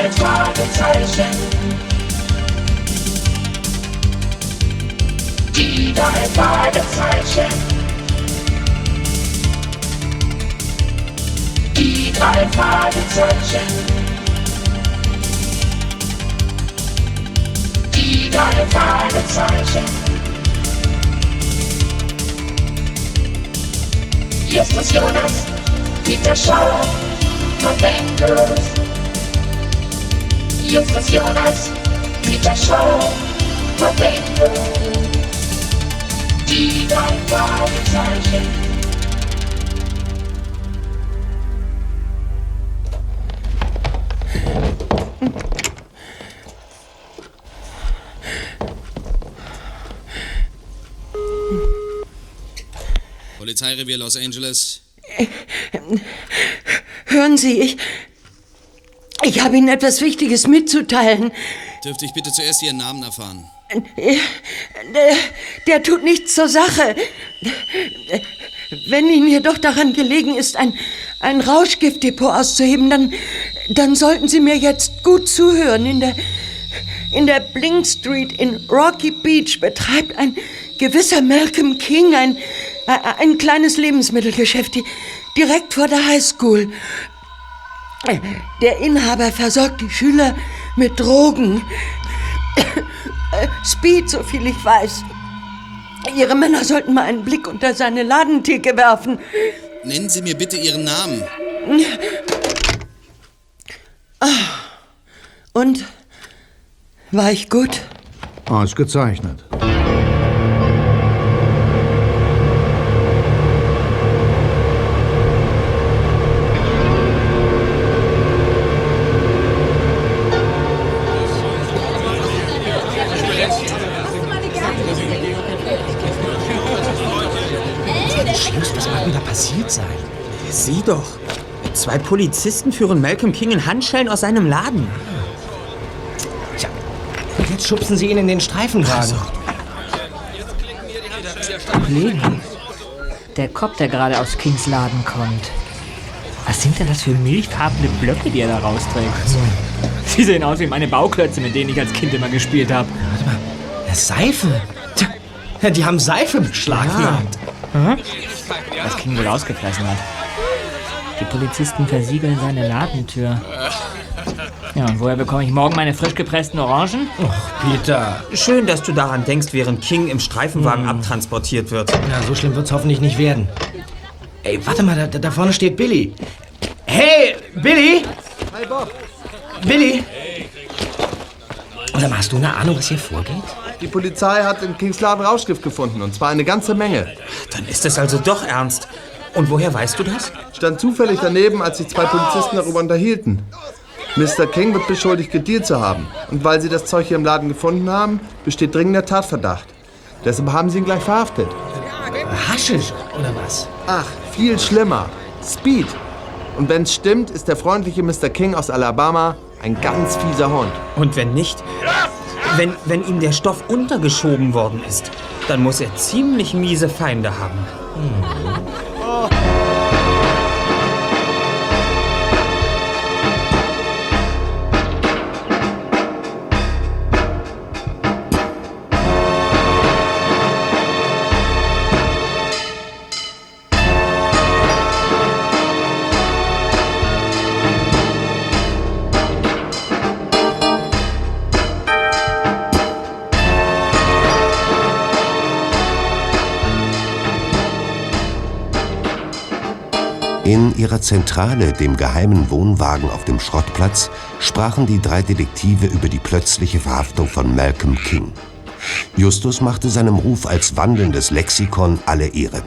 drei Fragezeichen. Die drei Fragezeichen. Die drei Fragezeichen. Die drei Fragezeichen. Hier ist das Jonas, Peter Schauer und Bengals. Das Jonas, Peter und Bengals. Die drei Fragezeichen. Polizeirevier Los Angeles. Hören Sie, ich. Ich habe Ihnen etwas Wichtiges mitzuteilen. Dürfte ich bitte zuerst Ihren Namen erfahren? Der, der tut nichts zur Sache. Wenn Ihnen jedoch daran gelegen ist, ein, ein Rauschgiftdepot auszuheben, dann, dann sollten Sie mir jetzt gut zuhören. In der, in der Blink Street in Rocky Beach betreibt ein gewisser Malcolm King ein, ein kleines Lebensmittelgeschäft di- direkt vor der High School. Der Inhaber versorgt die Schüler mit Drogen. Speed, so viel ich weiß. Ihre Männer sollten mal einen Blick unter seine Ladentheke werfen. Nennen Sie mir bitte Ihren Namen. Und? War ich gut? Ausgezeichnet. Schluss, Sieh doch. Zwei Polizisten führen Malcolm King in Handschellen aus seinem Laden. Tja, jetzt schubsen sie ihn in den Streifenwagen. Kollegen, der Cop, der gerade aus Kings Laden kommt. Was sind denn das für milchfarbene Blöcke, die er da rausträgt? Sie sehen aus wie meine Bauklötze, mit denen ich als Kind immer gespielt habe. Warte mal, ja, Seife. Tja, die haben Seife beschlagnahmt. Was King wohl ausgefressen hat. Die Polizisten versiegeln seine Ladentür. Ja, und woher bekomme ich morgen meine frisch gepressten Orangen? Peter, Schön, dass du daran denkst, während King im Streifenwagen abtransportiert wird. na, so schlimm wird's hoffentlich nicht werden. Ey, warte mal, da, da- vorne steht Billy. Hey, Billy! Hi, Bob. Billy! Oder hast du eine Ahnung, was hier vorgeht? Die Polizei hat in Kings Laden Rauschgift gefunden, und zwar eine ganze Menge. Dann ist es also doch ernst. Und woher weißt du das? Stand zufällig daneben, als sich zwei Polizisten darüber unterhielten. Mr. King wird beschuldigt, gedealt zu haben. Und weil sie das Zeug hier im Laden gefunden haben, besteht dringender Tatverdacht. Deshalb haben sie ihn gleich verhaftet. Haschisch, oder was? Ach, viel schlimmer. Speed. Und wenn es stimmt, ist der freundliche Mr. King aus Alabama ein ganz fieser Hund. Und wenn nicht, wenn, wenn ihm der Stoff untergeschoben worden ist, dann muss er ziemlich miese Feinde haben. Oh. In ihrer Zentrale, dem geheimen Wohnwagen auf dem Schrottplatz, sprachen die drei Detektive über die plötzliche Verhaftung von Malcolm King. Justus machte seinem Ruf als wandelndes Lexikon alle Ehre.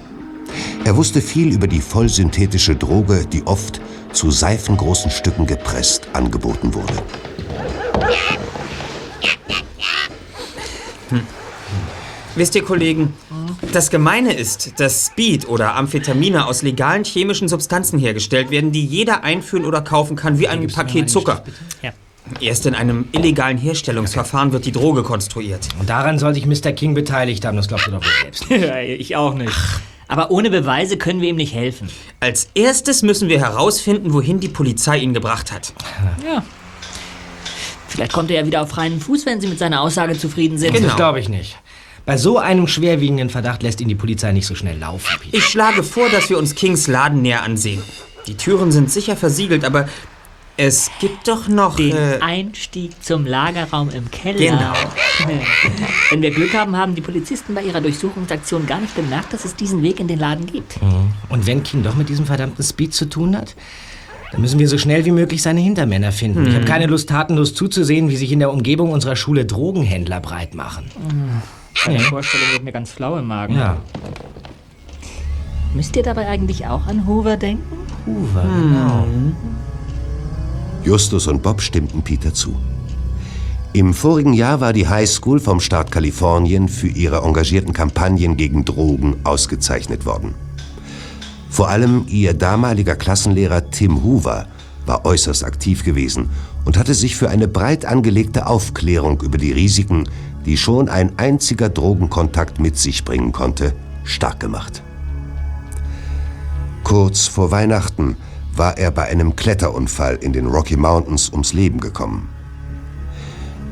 Er wusste viel über die vollsynthetische Droge, die oft zu seifengroßen Stücken gepresst angeboten wurde. Wisst ihr, Kollegen, das Gemeine ist, dass Speed oder Amphetamine aus legalen chemischen Substanzen hergestellt werden, die jeder einführen oder kaufen kann, wie ein Paket Zucker. Erst in einem illegalen Herstellungsverfahren wird die Droge konstruiert. Und daran soll sich Mr. King beteiligt haben, das glaubst du doch wohl selbst. Ja, ich auch nicht. Aber ohne Beweise können wir ihm nicht helfen. Als erstes müssen wir herausfinden, wohin die Polizei ihn gebracht hat. Ja. Vielleicht kommt er ja wieder auf freien Fuß, wenn Sie mit seiner Aussage zufrieden sind. Das glaube ich nicht. Bei so einem schwerwiegenden Verdacht lässt ihn die Polizei nicht so schnell laufen. Peter. Ich schlage vor, dass wir uns Kings Laden näher ansehen. Die Türen sind sicher versiegelt, aber es gibt doch noch... Den Äh, Einstieg zum Lagerraum im Keller. Genau. Wenn wir Glück haben, haben die Polizisten bei ihrer Durchsuchungsaktion gar nicht bemerkt, dass es diesen Weg in den Laden gibt. Und wenn King doch mit diesem verdammten Speed zu tun hat, dann müssen wir so schnell wie möglich seine Hintermänner finden. Ich habe keine Lust, tatenlos zuzusehen, wie sich in der Umgebung unserer Schule Drogenhändler breit machen. Bei der Vorstellung wird mir ganz flau im Magen. Ja. Müsst ihr dabei eigentlich auch an Hoover denken? Hoover, genau. Justus und Bob stimmten Peter zu. Im vorigen Jahr war die High School vom Staat Kalifornien für ihre engagierten Kampagnen gegen Drogen ausgezeichnet worden. Vor allem ihr damaliger Klassenlehrer Tim Hoover war äußerst aktiv gewesen und hatte sich für eine breit angelegte Aufklärung über die Risiken, die schon ein einziger Drogenkontakt mit sich bringen konnte, stark gemacht. Kurz vor Weihnachten war er bei einem Kletterunfall in den Rocky Mountains ums Leben gekommen.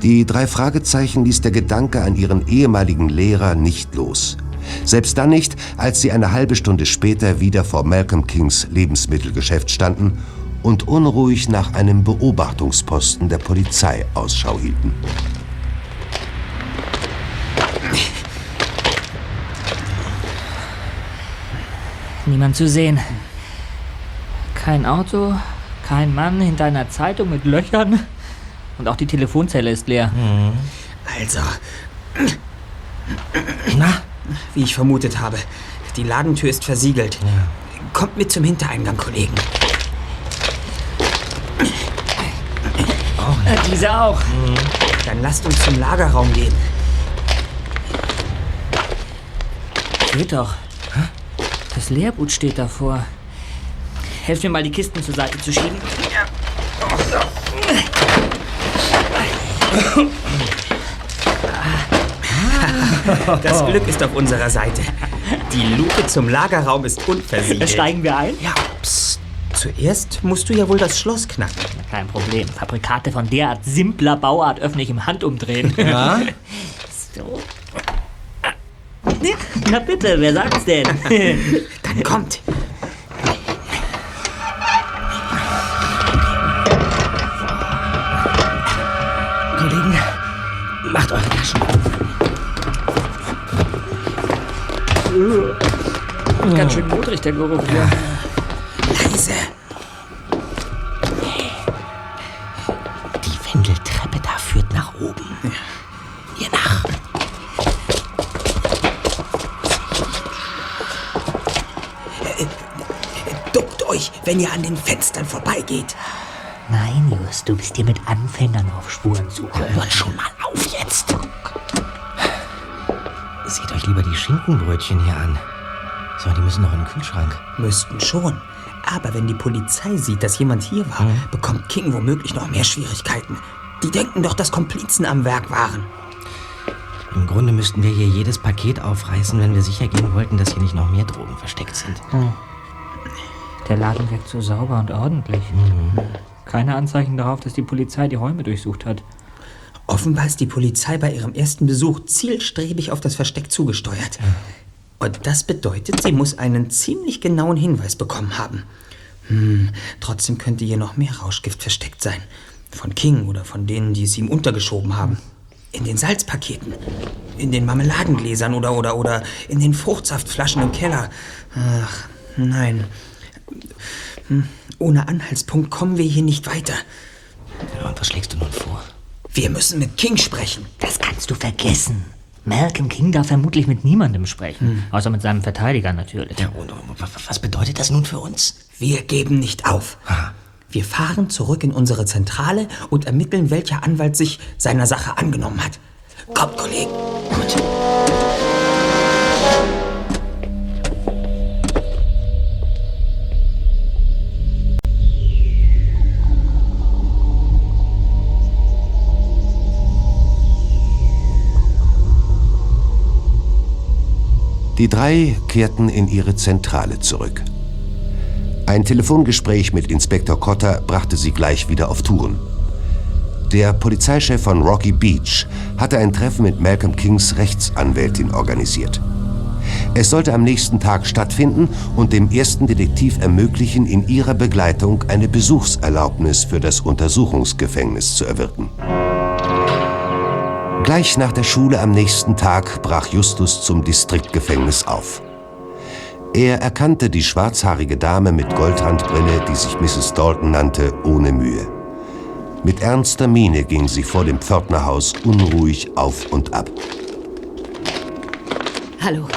Die drei Fragezeichen ließ der Gedanke an ihren ehemaligen Lehrer nicht los. Selbst dann nicht, als sie eine halbe Stunde später wieder vor Malcolm Kings Lebensmittelgeschäft standen und unruhig nach einem Beobachtungsposten der Polizei Ausschau hielten. Niemand zu sehen. Kein Auto, kein Mann hinter einer Zeitung mit Löchern. Und auch die Telefonzelle ist leer. also... Na? Wie ich vermutet habe. Die Ladentür ist versiegelt. Kommt mit zum Hintereingang, Kollegen. Äh, diese auch. Dann lasst uns zum Lagerraum gehen. Geht doch. Das Lehrgut steht davor. Helft mir mal, die Kisten zur Seite zu schieben. Das Glück ist auf unserer Seite. Die Luke zum Lagerraum ist unversiegelt. Steigen wir ein? Ja, psst. Zuerst musst du ja wohl das Schloss knacken. Kein Problem. Fabrikate von derart simpler Bauart öffne ich im Handumdrehen. Ja? So. Na bitte, wer sagt's denn? Dann kommt. Kollegen, macht eure Taschen. Ganz schön modrig, der Geruch hier. Wenn ihr an den Fenstern vorbeigeht. Nein, Just, du bist hier mit Anfängern auf Spurensuche. Hört schon mal auf jetzt. Seht euch lieber die Schinkenbrötchen hier an. So, die müssen noch in den Kühlschrank. Müssten schon. Aber wenn die Polizei sieht, dass jemand hier war, bekommt King womöglich noch mehr Schwierigkeiten. Die denken doch, dass Komplizen am Werk waren. Im Grunde müssten wir hier jedes Paket aufreißen, wenn wir sicher gehen wollten, dass hier nicht noch mehr Drogen versteckt sind. Der Laden wirkt so sauber und ordentlich. Keine Anzeichen darauf, dass die Polizei die Räume durchsucht hat. Offenbar ist die Polizei bei ihrem ersten Besuch zielstrebig auf das Versteck zugesteuert. Und das bedeutet, sie muss einen ziemlich genauen Hinweis bekommen haben. Hm, trotzdem könnte hier noch mehr Rauschgift versteckt sein. Von King oder von denen, die es ihm untergeschoben haben. In den Salzpaketen, in den Marmeladengläsern oder, oder, oder in den Fruchtsaftflaschen im Keller. Ach, nein. Hm, ohne Anhaltspunkt kommen wir hier nicht weiter. Ja, und was schlägst du nun vor? Wir müssen mit King sprechen. Das kannst du vergessen. Malcolm King darf vermutlich mit niemandem sprechen. Außer mit seinem Verteidiger natürlich. Ja, und, und wa- was bedeutet das nun für uns? Wir geben nicht auf. Wir fahren zurück in unsere Zentrale und ermitteln, welcher Anwalt sich seiner Sache angenommen hat. Kommt, Kollegen. Gut. Die drei kehrten in ihre Zentrale zurück. Ein Telefongespräch mit Inspektor Cotter brachte sie gleich wieder auf Touren. Der Polizeichef von Rocky Beach hatte ein Treffen mit Malcolm Kings Rechtsanwältin organisiert. Es sollte am nächsten Tag stattfinden und dem ersten Detektiv ermöglichen, in ihrer Begleitung eine Besuchserlaubnis für das Untersuchungsgefängnis zu erwirken. Gleich nach der Schule am nächsten Tag brach Justus zum Distriktgefängnis auf. Er erkannte die schwarzhaarige Dame mit Goldhandbrille, die sich Mrs. Dalton nannte, ohne Mühe. Mit ernster Miene ging sie vor dem Pförtnerhaus unruhig auf und ab. Hallo,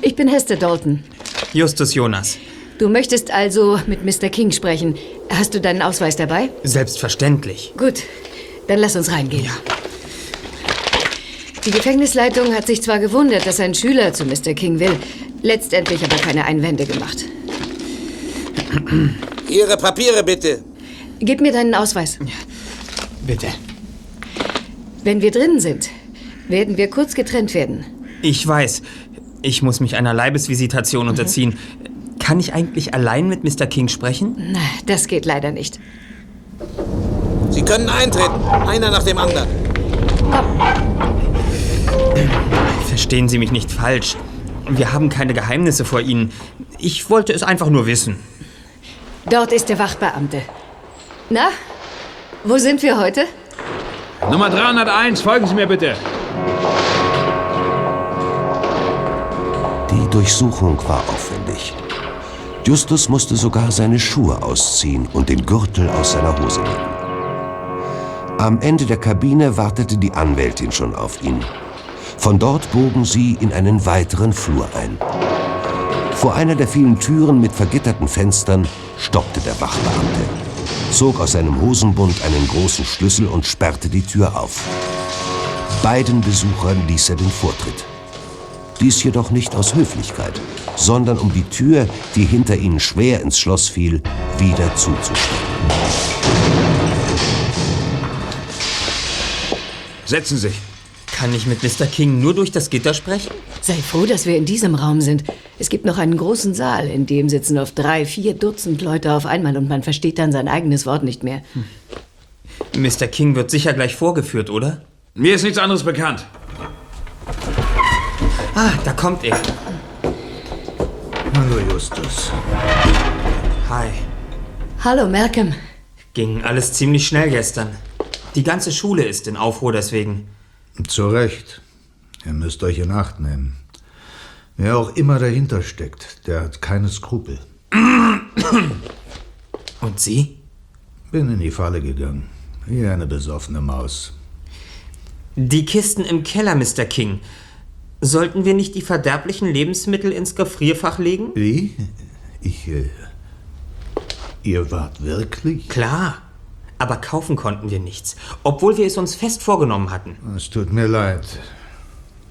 ich bin Hester Dalton. Justus Jonas. Du möchtest also mit Mr. King sprechen. Hast du deinen Ausweis dabei? Selbstverständlich. Gut, dann lass uns reingehen. Die Gefängnisleitung hat sich zwar gewundert, dass ein Schüler zu Mr. King will, letztendlich aber keine Einwände gemacht. Ihre Papiere bitte. Gib mir deinen Ausweis. Bitte. Wenn wir drin sind, werden wir kurz getrennt werden. Ich weiß, ich muss mich einer Leibesvisitation unterziehen. Kann ich eigentlich allein mit Mr. King sprechen? Na, das geht leider nicht. Sie können eintreten. Einer nach dem anderen. Verstehen Sie mich nicht falsch. Wir haben keine Geheimnisse vor Ihnen. Ich wollte es einfach nur wissen. Dort ist der Wachbeamte. Na, wo sind wir heute? Nummer 301, folgen Sie mir bitte. Die Durchsuchung war aufwendig. Justus musste sogar seine Schuhe ausziehen und den Gürtel aus seiner Hose nehmen. Am Ende der Kabine wartete die Anwältin schon auf ihn. Von dort bogen sie in einen weiteren Flur ein. Vor einer der vielen Türen mit vergitterten Fenstern stoppte der Wachbeamte, zog aus seinem Hosenbund einen großen Schlüssel und sperrte die Tür auf. Beiden Besuchern ließ er den Vortritt. Dies jedoch nicht aus Höflichkeit, sondern um die Tür, die hinter ihnen schwer ins Schloss fiel, wieder zuzusperren. Setzen Sie sich. Kann ich mit Mr. King nur durch das Gitter sprechen? Sei froh, dass wir in diesem Raum sind. Es gibt noch einen großen Saal, in dem sitzen oft drei, vier Dutzend Leute auf einmal und man versteht dann sein eigenes Wort nicht mehr. Mr. King wird sicher gleich vorgeführt, oder? Mir ist nichts anderes bekannt. Ah, da kommt er. Hallo, Justus. Hi. Hallo, Malcolm. Ging alles ziemlich schnell gestern. Die ganze Schule ist in Aufruhr deswegen. Zu Recht. Ihr müsst euch in Acht nehmen. Wer auch immer dahinter steckt, der hat keine Skrupel. Und Sie? Bin in die Falle gegangen. Wie eine besoffene Maus. Die Kisten im Keller, Mr. King. Sollten wir nicht die verderblichen Lebensmittel ins Gefrierfach legen? Wie? Ich. Äh, ihr wart wirklich? Klar. Aber kaufen konnten wir nichts, obwohl wir es uns fest vorgenommen hatten. Es tut mir leid.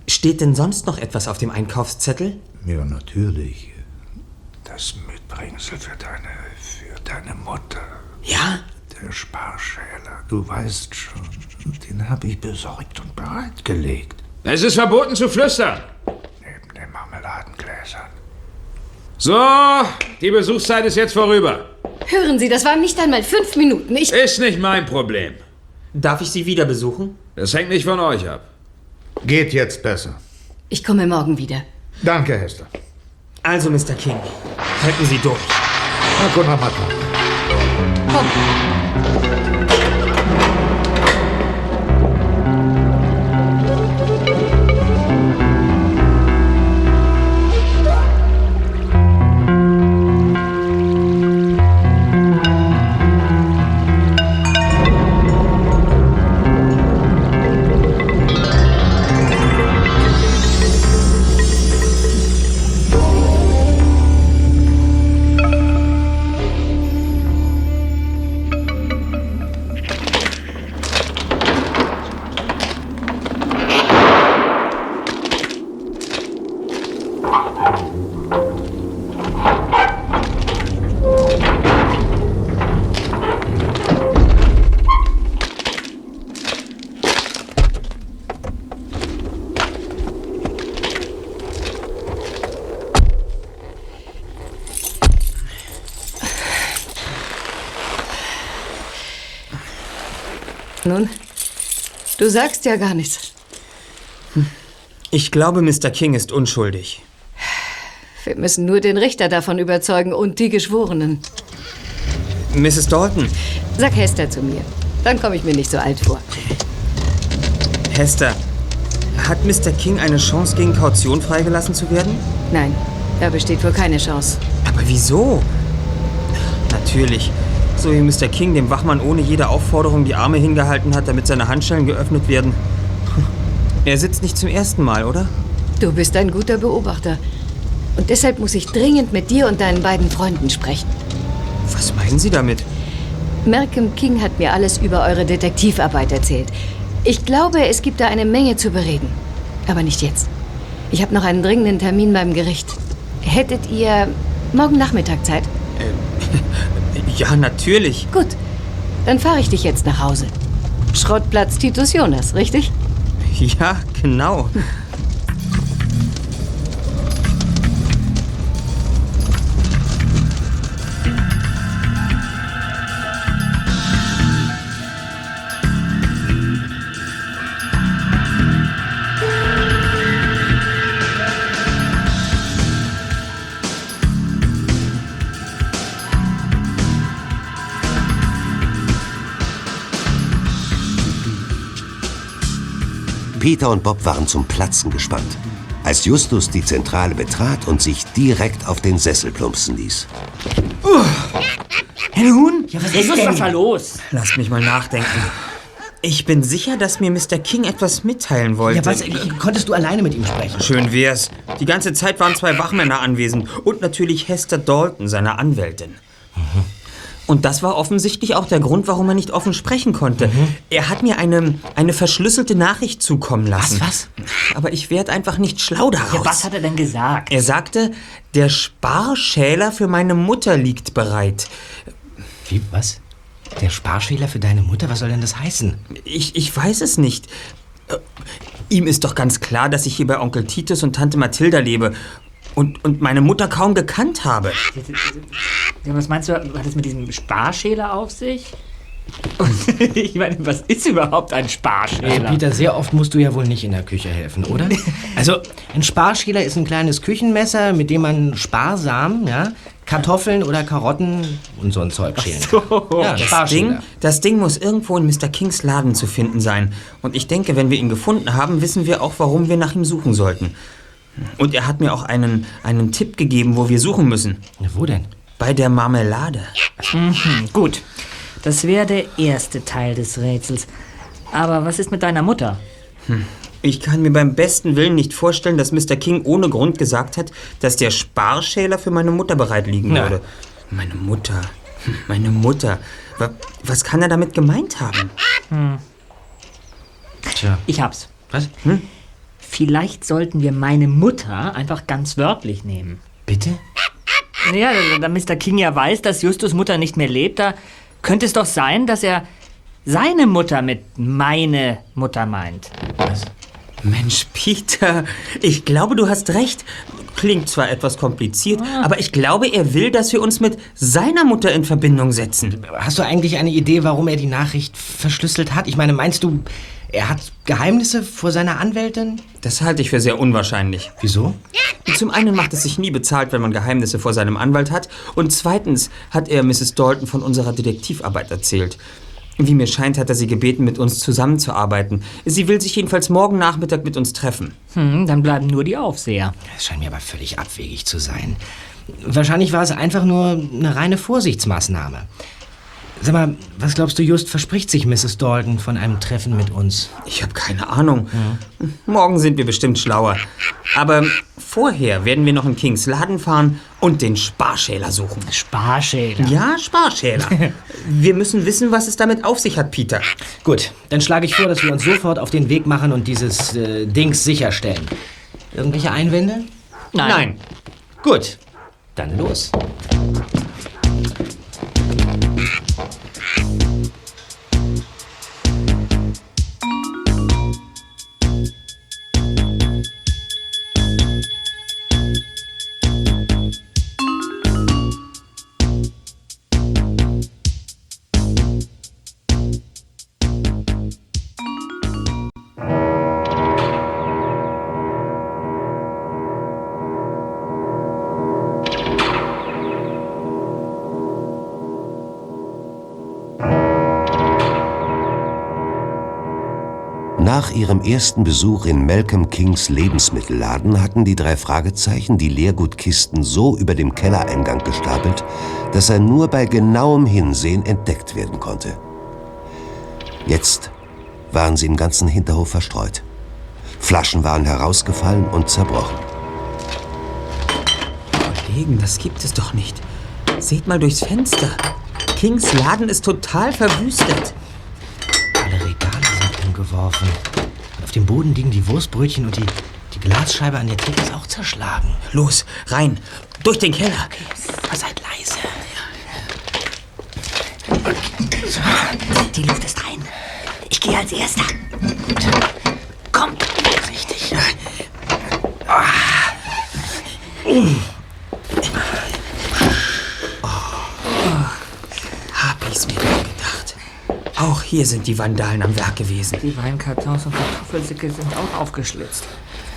Steht denn sonst noch etwas auf dem Einkaufszettel? Ja, natürlich. Das Mitbringsel für deine. für deine Mutter. Ja? Der Sparschäler. Du weißt schon. Den habe ich besorgt und bereitgelegt. Es ist verboten zu flüstern. Neben den Marmeladengläsern. So, die Besuchszeit ist jetzt vorüber. Hören Sie, das waren nicht einmal fünf Minuten. Ich. Ist nicht mein Problem. Darf ich Sie wieder besuchen? Das hängt nicht von euch ab. Geht jetzt besser. Ich komme morgen wieder. Danke, Hester. Also, Mr. King, halten Sie durch. Hakuna Matata. Nun, du sagst ja gar nichts. Ich glaube, Mr. King ist unschuldig. Wir müssen nur den Richter davon überzeugen und die Geschworenen. Mrs. Dalton, Sag Hester zu mir. Dann komme ich mir nicht so alt vor. Hester, hat Mr. King eine Chance, gegen Kaution freigelassen zu werden? Nein, da besteht wohl keine Chance. Aber wieso? Natürlich. So wie Mr. King dem Wachmann ohne jede Aufforderung die Arme hingehalten hat, damit seine Handschellen geöffnet werden. Er sitzt nicht zum ersten Mal, oder? Du bist ein guter Beobachter. Und deshalb muss ich dringend mit dir und deinen beiden Freunden sprechen. Was meinen Sie damit? Malcolm King hat mir alles über eure Detektivarbeit erzählt. Ich glaube, es gibt da eine Menge zu bereden. Aber nicht jetzt. Ich habe noch einen dringenden Termin beim Gericht. Hättet ihr morgen Nachmittag Zeit? Ja, natürlich. Gut, dann fahre ich dich jetzt nach Hause. Schrottplatz Titus Jonas, richtig? Ja, genau. Peter und Bob waren zum Platzen gespannt, als Justus die Zentrale betrat und sich direkt auf den Sessel plumpsen ließ. Nun? Ja, was ist denn da los? Lasst mich mal nachdenken. Ich bin sicher, dass mir Mr. King etwas mitteilen wollte. Ja, was, konntest du alleine mit ihm sprechen? Schön wär's. Die ganze Zeit waren zwei Wachmänner anwesend und natürlich Hester Dalton, seine Anwältin. Und das war offensichtlich auch der Grund, warum er nicht offen sprechen konnte. Er hat mir eine, eine verschlüsselte Nachricht zukommen lassen. Was, Aber ich werde einfach nicht schlau daraus. Ja, was hat er denn gesagt? Er sagte, der Sparschäler für meine Mutter liegt bereit. Wie, was? Der Sparschäler für deine Mutter? Was soll denn das heißen? Ich, ich weiß es nicht. Äh, Ihm ist doch ganz klar, dass ich hier bei Onkel Titus und Tante Mathilda lebe und, und meine Mutter kaum gekannt habe. Was meinst du, hat es mit diesem Sparschäler auf sich? Und ich meine, was ist überhaupt ein Also, Sparschäler? Peter, sehr oft musst du ja wohl nicht in der Küche helfen, oder? Also, ein Sparschäler ist ein kleines Küchenmesser, mit dem man sparsam, ja, Kartoffeln oder Karotten und so ein Zeug schälen kann. Ja, Das. Ding, das Ding muss irgendwo in Mr. Kings Laden zu finden sein. Und ich denke, wenn wir ihn gefunden haben, wissen wir auch, warum wir nach ihm suchen sollten. Und er hat mir auch einen, einen Tipp gegeben, wo wir suchen müssen. Wo denn? Bei der Marmelade. Mhm, gut. Das wäre der erste Teil des Rätsels. Aber was ist mit deiner Mutter? Hm. Ich kann mir beim besten Willen nicht vorstellen, dass Mr. King ohne Grund gesagt hat, dass der Sparschäler für meine Mutter bereit liegen Na. würde. Meine Mutter. Hm, Meine Mutter. Wa- Was kann er damit gemeint haben? Hm. Tja. Ich hab's. Was? Hm? Vielleicht sollten wir meine Mutter einfach ganz wörtlich nehmen. Bitte? Ja, da, da Mr. King ja weiß, dass Justus Mutter nicht mehr lebt, da könnte es doch sein, dass er seine Mutter mit meine Mutter meint. Was? Mensch, Peter, ich glaube, du hast recht. Klingt zwar etwas kompliziert, aber ich glaube, er will, dass wir uns mit seiner Mutter in Verbindung setzen. Hast du eigentlich eine Idee, warum er die Nachricht verschlüsselt hat? Ich meine, meinst du, er hat Geheimnisse vor seiner Anwältin? Das halte ich für sehr unwahrscheinlich. Wieso? Zum einen macht es sich nie bezahlt, wenn man Geheimnisse vor seinem Anwalt hat. Und zweitens hat er Mrs. Dalton von unserer Detektivarbeit erzählt. Wie mir scheint, hat er sie gebeten, mit uns zusammenzuarbeiten. Sie will sich jedenfalls morgen Nachmittag mit uns treffen. Hm, dann bleiben nur die Aufseher. Das scheint mir aber völlig abwegig zu sein. Wahrscheinlich war es einfach nur eine reine Vorsichtsmaßnahme. Sag mal, was glaubst du, Just, verspricht sich Mrs. Dalton von einem Treffen mit uns? Ich habe keine Ahnung. Morgen sind wir bestimmt schlauer. Aber vorher werden wir noch in Kings Laden fahren und den Sparschäler suchen. Sparschäler? Ja, Sparschäler. wir müssen wissen, was es damit auf sich hat, Peter. Gut, dann schlage ich vor, dass wir uns sofort auf den Weg machen und dieses äh, Dings sicherstellen. Irgendwelche Einwände? Nein. Gut, dann los. Nach ihrem ersten Besuch in Malcolm Kings Lebensmittelladen hatten die drei Fragezeichen die Leergutkisten so über dem Kellereingang gestapelt, dass er nur bei genauem Hinsehen entdeckt werden konnte. Jetzt waren sie im ganzen Hinterhof verstreut. Flaschen waren herausgefallen und zerbrochen. Kollegen, das gibt es doch nicht. Seht mal durchs Fenster. Kings Laden ist total verwüstet. Umgeworfen. Und auf dem Boden liegen die Wurstbrötchen und die, die Glasscheibe an der Theke ist auch zerschlagen. Los, rein. Durch den Keller. Aber seid leise. Die Luft ist rein. Ich gehe als Erster. Komm. Richtig. Hab ich's mir doch gedacht. Auch hier sind die Vandalen am Werk gewesen. Die Weinkartons und Kartoffelsäcke sind auch aufgeschlitzt.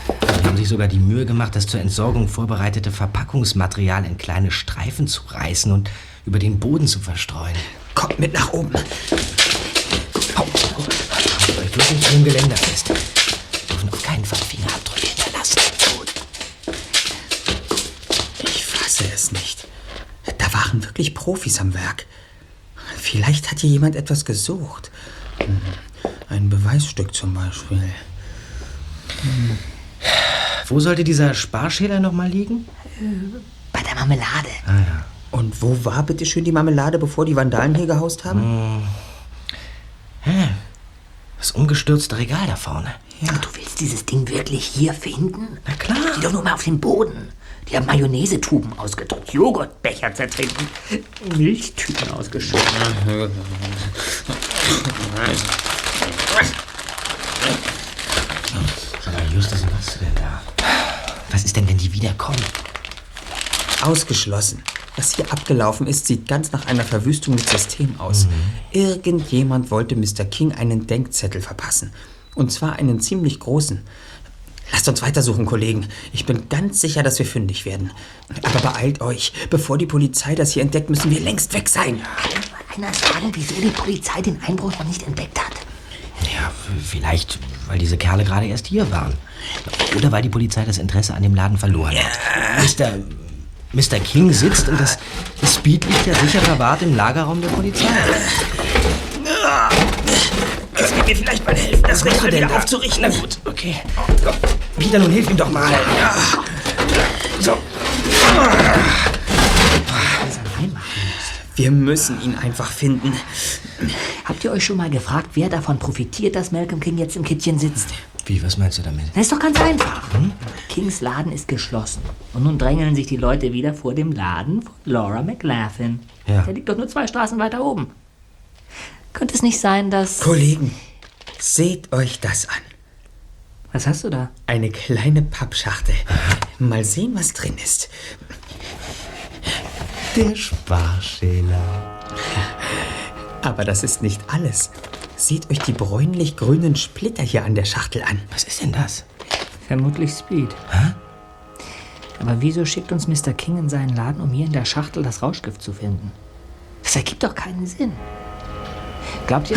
Sie haben sich sogar die Mühe gemacht, das zur Entsorgung vorbereitete Verpackungsmaterial in kleine Streifen zu reißen und über den Boden zu verstreuen. Kommt mit nach oben. Haltet euch bloß nicht im Geländer fest. Dürfen auf keinen Fall Fingerabdrücke hinterlassen. Ich fasse es nicht. Da waren wirklich Profis am Werk. Vielleicht hat hier jemand etwas gesucht. Hm, Ein Beweisstück zum Beispiel. Hm. Wo sollte dieser Sparschäler noch mal liegen? Bei der Marmelade. Ah ja. Und wo war bitte schön die Marmelade, bevor die Vandalen hier gehaust haben? Hm. Hä? Das umgestürzte Regal da vorne. Aber du willst dieses Ding wirklich hier finden? Na klar. Sieh doch nur mal auf den Boden. Die haben Mayonnaise-Tuben ausgedrückt, Joghurtbecher zertreten, Milchtüten ausgeschüttet. Aber Justus, was machst du denn da? Was ist denn, wenn die wiederkommen? Ausgeschlossen. Was hier abgelaufen ist, sieht ganz nach einer Verwüstung des Systems aus. Irgendjemand wollte Mr. King einen Denkzettel verpassen. Und zwar einen ziemlich großen. Lasst uns weitersuchen, Kollegen. Ich bin ganz sicher, dass wir fündig werden. Aber beeilt euch. Bevor die Polizei das hier entdeckt, müssen wir längst weg sein. Einer fragen, wieso die Polizei den Einbruch noch nicht entdeckt hat. Ja, vielleicht, weil diese Kerle gerade erst hier waren. Oder weil die Polizei das Interesse an dem Laden verloren hat. Mr. Mr. King sitzt und das, das Speed liegt ja sicher verwahrt im Lagerraum der Polizei. Kannst du mir vielleicht mal helfen, das denn wieder da? aufzurichten? Na gut, okay. Komm, Peter, nun hilf ihm doch mal. Ja. So. Wir müssen ihn einfach finden. Habt ihr euch schon mal gefragt, wer davon profitiert, dass Malcolm King jetzt im Kittchen sitzt? Wie, was meinst du damit? Das ist doch ganz einfach. Kings Laden ist geschlossen. Und nun drängeln sich die Leute wieder vor dem Laden von Laura McLaughlin. Ja. Der liegt doch nur zwei Straßen weiter oben. Könnte es nicht sein, dass... Kollegen, seht euch das an. Was hast du da? Eine kleine Pappschachtel. Mal sehen, was drin ist. Der Sparschäler. Aber das ist nicht alles. Seht euch die bräunlich-grünen Splitter hier an der Schachtel an. Was ist denn das? Vermutlich Speed. Aber wieso schickt uns Mr. King in seinen Laden, um hier in der Schachtel das Rauschgift zu finden? Das ergibt doch keinen Sinn. Glaubt ihr?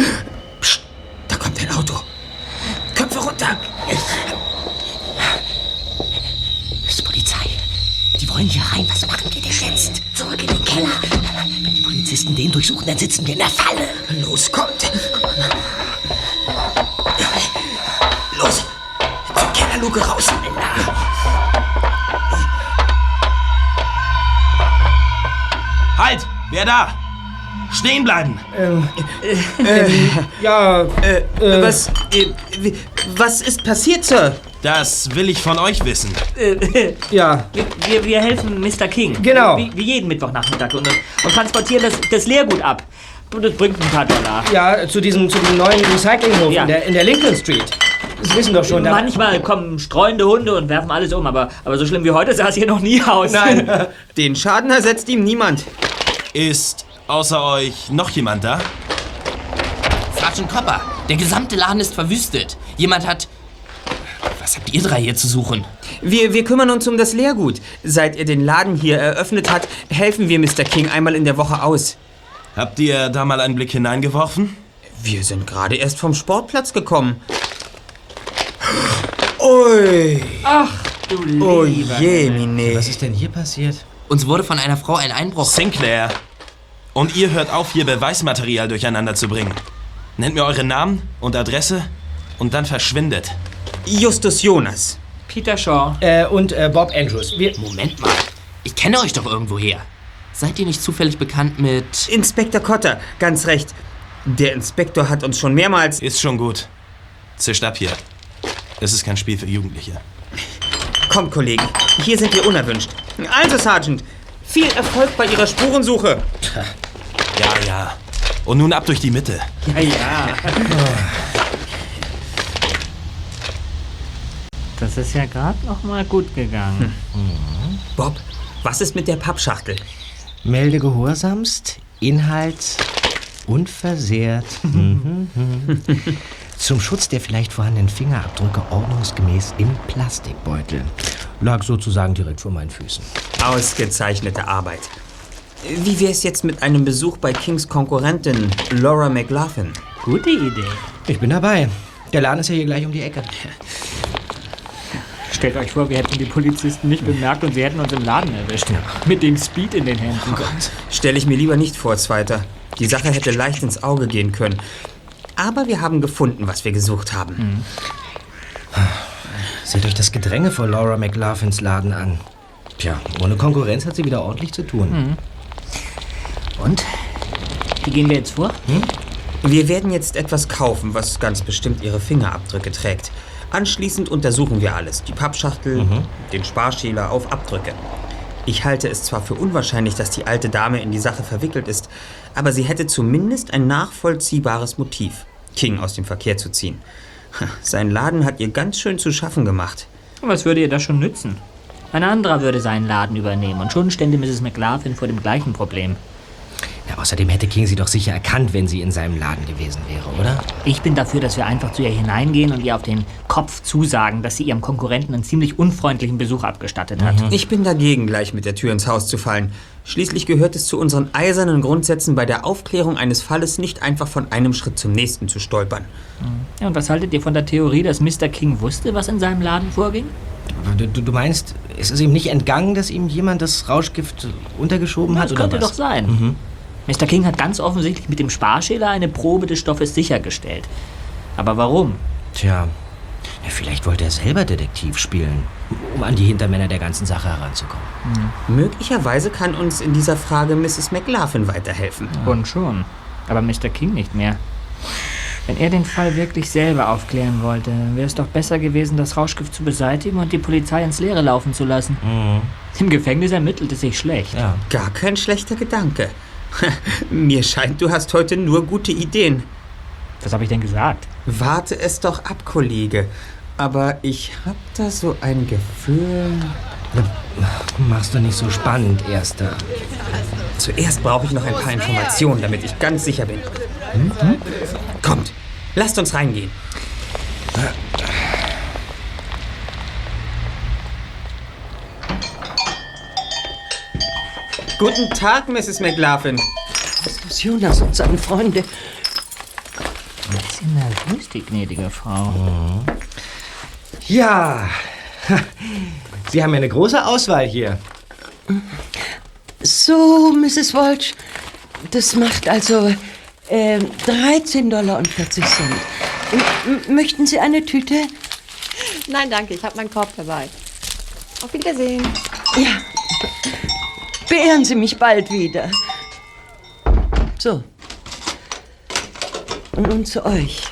Psst, da kommt ein Auto. Köpfe runter! Das ist Polizei. Die wollen hier rein. Was machen wir denn jetzt? Zurück in den Keller. Wenn die Polizisten den durchsuchen, dann sitzen wir in der Falle. Los, kommt! Los! Zur Kellerluke raus! Halt! Wer da? Stehen bleiben! Ja, äh, was, äh, wie- was ist passiert, Sir? Das will ich von euch wissen. Ja. Wir, wir helfen Mr. King. Genau. Wie, wie jeden Mittwochnachmittag und, und transportieren das, das Leergut ab. Das bringt ein paar Dollar. Ja, zu diesem, zu dem neuen Recyclinghof Ja. in, der, in der Lincoln Street. Das wissen doch schon. da- Manchmal kommen streunende Hunde und werfen alles um, aber, aber so schlimm wie heute sah es hier noch nie aus. Nein. Den Schaden ersetzt ihm niemand. Ist außer euch noch jemand da? Sergeant Copper, der gesamte Laden ist verwüstet. Jemand hat... Was habt ihr drei hier zu suchen? Wir, wir kümmern uns um das Leergut. Seit er den Laden hier eröffnet hat, helfen wir Mr. King einmal in der Woche aus. Habt ihr da mal einen Blick hineingeworfen? Wir sind gerade erst vom Sportplatz gekommen. Ui. Ach, du Oh lieber je, Himmel. Mine. Was ist denn hier passiert? Uns wurde von einer Frau ein Einbruch. Sinclair. Und ihr hört auf, hier Beweismaterial durcheinander zu bringen. Nennt mir eure Namen und Adresse und dann verschwindet. Justus Jonas. Peter Shaw. Äh, und äh, Bob Andrews. Wir Moment mal. Ich kenne euch doch irgendwoher. Seid ihr nicht zufällig bekannt mit. Inspektor Cotter, ganz recht. Der Inspektor hat uns schon mehrmals. Ist schon gut. Zischt ab hier. Es ist kein Spiel für Jugendliche. Kommt, Kollegen, hier sind wir unerwünscht. Also, Sergeant, viel Erfolg bei Ihrer Spurensuche. Ja, ja. Und nun ab durch die Mitte. Ja, ja. Das ist ja gerade noch mal gut gegangen. Bob, was ist mit der Pappschachtel? Melde gehorsamst, Inhalt unversehrt. Mhm. Zum Schutz der vielleicht vorhandenen Fingerabdrücke ordnungsgemäß im Plastikbeutel. Lag sozusagen direkt vor meinen Füßen. Ausgezeichnete Arbeit. Wie wär's jetzt mit einem Besuch bei Kings Konkurrentin Laura McLaughlin? Gute Idee. Ich bin dabei. Der Laden ist ja hier gleich um die Ecke. Stellt euch vor, wir hätten die Polizisten nicht bemerkt und sie hätten uns im Laden erwischt. Mit dem Speed in den Händen. Oh Stelle ich mir lieber nicht vor, Zweiter. Die Sache hätte leicht ins Auge gehen können. Aber wir haben gefunden, was wir gesucht haben. Seht euch das Gedränge vor Laura McLaughlins Laden an. Tja, ohne Konkurrenz hat sie wieder ordentlich zu tun. Mhm. Und? Wie gehen wir jetzt vor? Wir werden jetzt etwas kaufen, was ganz bestimmt Ihre Fingerabdrücke trägt. Anschließend untersuchen wir alles. Die Pappschachtel, den Sparschäler auf Abdrücke. Ich halte es zwar für unwahrscheinlich, dass die alte Dame in die Sache verwickelt ist, aber sie hätte zumindest ein nachvollziehbares Motiv, King aus dem Verkehr zu ziehen. Sein Laden hat ihr ganz schön zu schaffen gemacht. Was würde ihr das schon nützen? Ein anderer würde seinen Laden übernehmen und schon stände Mrs. McLaughlin vor dem gleichen Problem. Ja, außerdem hätte King sie doch sicher erkannt, wenn sie in seinem Laden gewesen wäre, oder? Ich bin dafür, dass wir einfach zu ihr hineingehen und ihr auf den Kopf zusagen, dass sie ihrem Konkurrenten einen ziemlich unfreundlichen Besuch abgestattet hat. Ich bin dagegen, gleich mit der Tür ins Haus zu fallen. Schließlich gehört es zu unseren eisernen Grundsätzen, bei der Aufklärung eines Falles nicht einfach von einem Schritt zum nächsten zu stolpern. Ja, und was haltet ihr von der Theorie, dass Mr. King wusste, was in seinem Laden vorging? Du, du, du meinst, es ist ihm nicht entgangen, dass ihm jemand das Rauschgift untergeschoben hat, das oder könnte was? doch sein. Mhm. Mr. King hat ganz offensichtlich mit dem Sparschäler eine Probe des Stoffes sichergestellt. Aber warum? Tja, ja, vielleicht wollte er selber Detektiv spielen, um an die Hintermänner der ganzen Sache heranzukommen. Möglicherweise kann uns in dieser Frage Mrs. McLaughlin weiterhelfen. Und schon. Aber Mr. King nicht mehr. Wenn er den Fall wirklich selber aufklären wollte, wäre es doch besser gewesen, das Rauschgift zu beseitigen und die Polizei ins Leere laufen zu lassen. Im Gefängnis ermittelt es sich schlecht. Gar kein schlechter Gedanke. Mir scheint, du hast heute nur gute Ideen. Was habe ich denn gesagt? Warte es doch ab, Kollege. Aber ich hab da so ein Gefühl. Mach's doch nicht so spannend, Erster. Zuerst brauche ich noch ein paar Informationen, damit ich ganz sicher bin. Hm? Kommt, lasst uns reingehen. Guten Tag, Mrs. McLaughlin. Justus Jonas und seine Freunde. Ein bisschen nervös, die gnädige Frau. Ja, Sie haben ja eine große Auswahl hier. So, Mrs. Walsh, das macht also äh, 13 Dollar und 40 Cent. M- möchten Sie eine Tüte? Nein, danke, ich habe meinen Korb dabei. Auf Wiedersehen. Ja. Beehren Sie mich bald wieder. So. Und nun zu euch.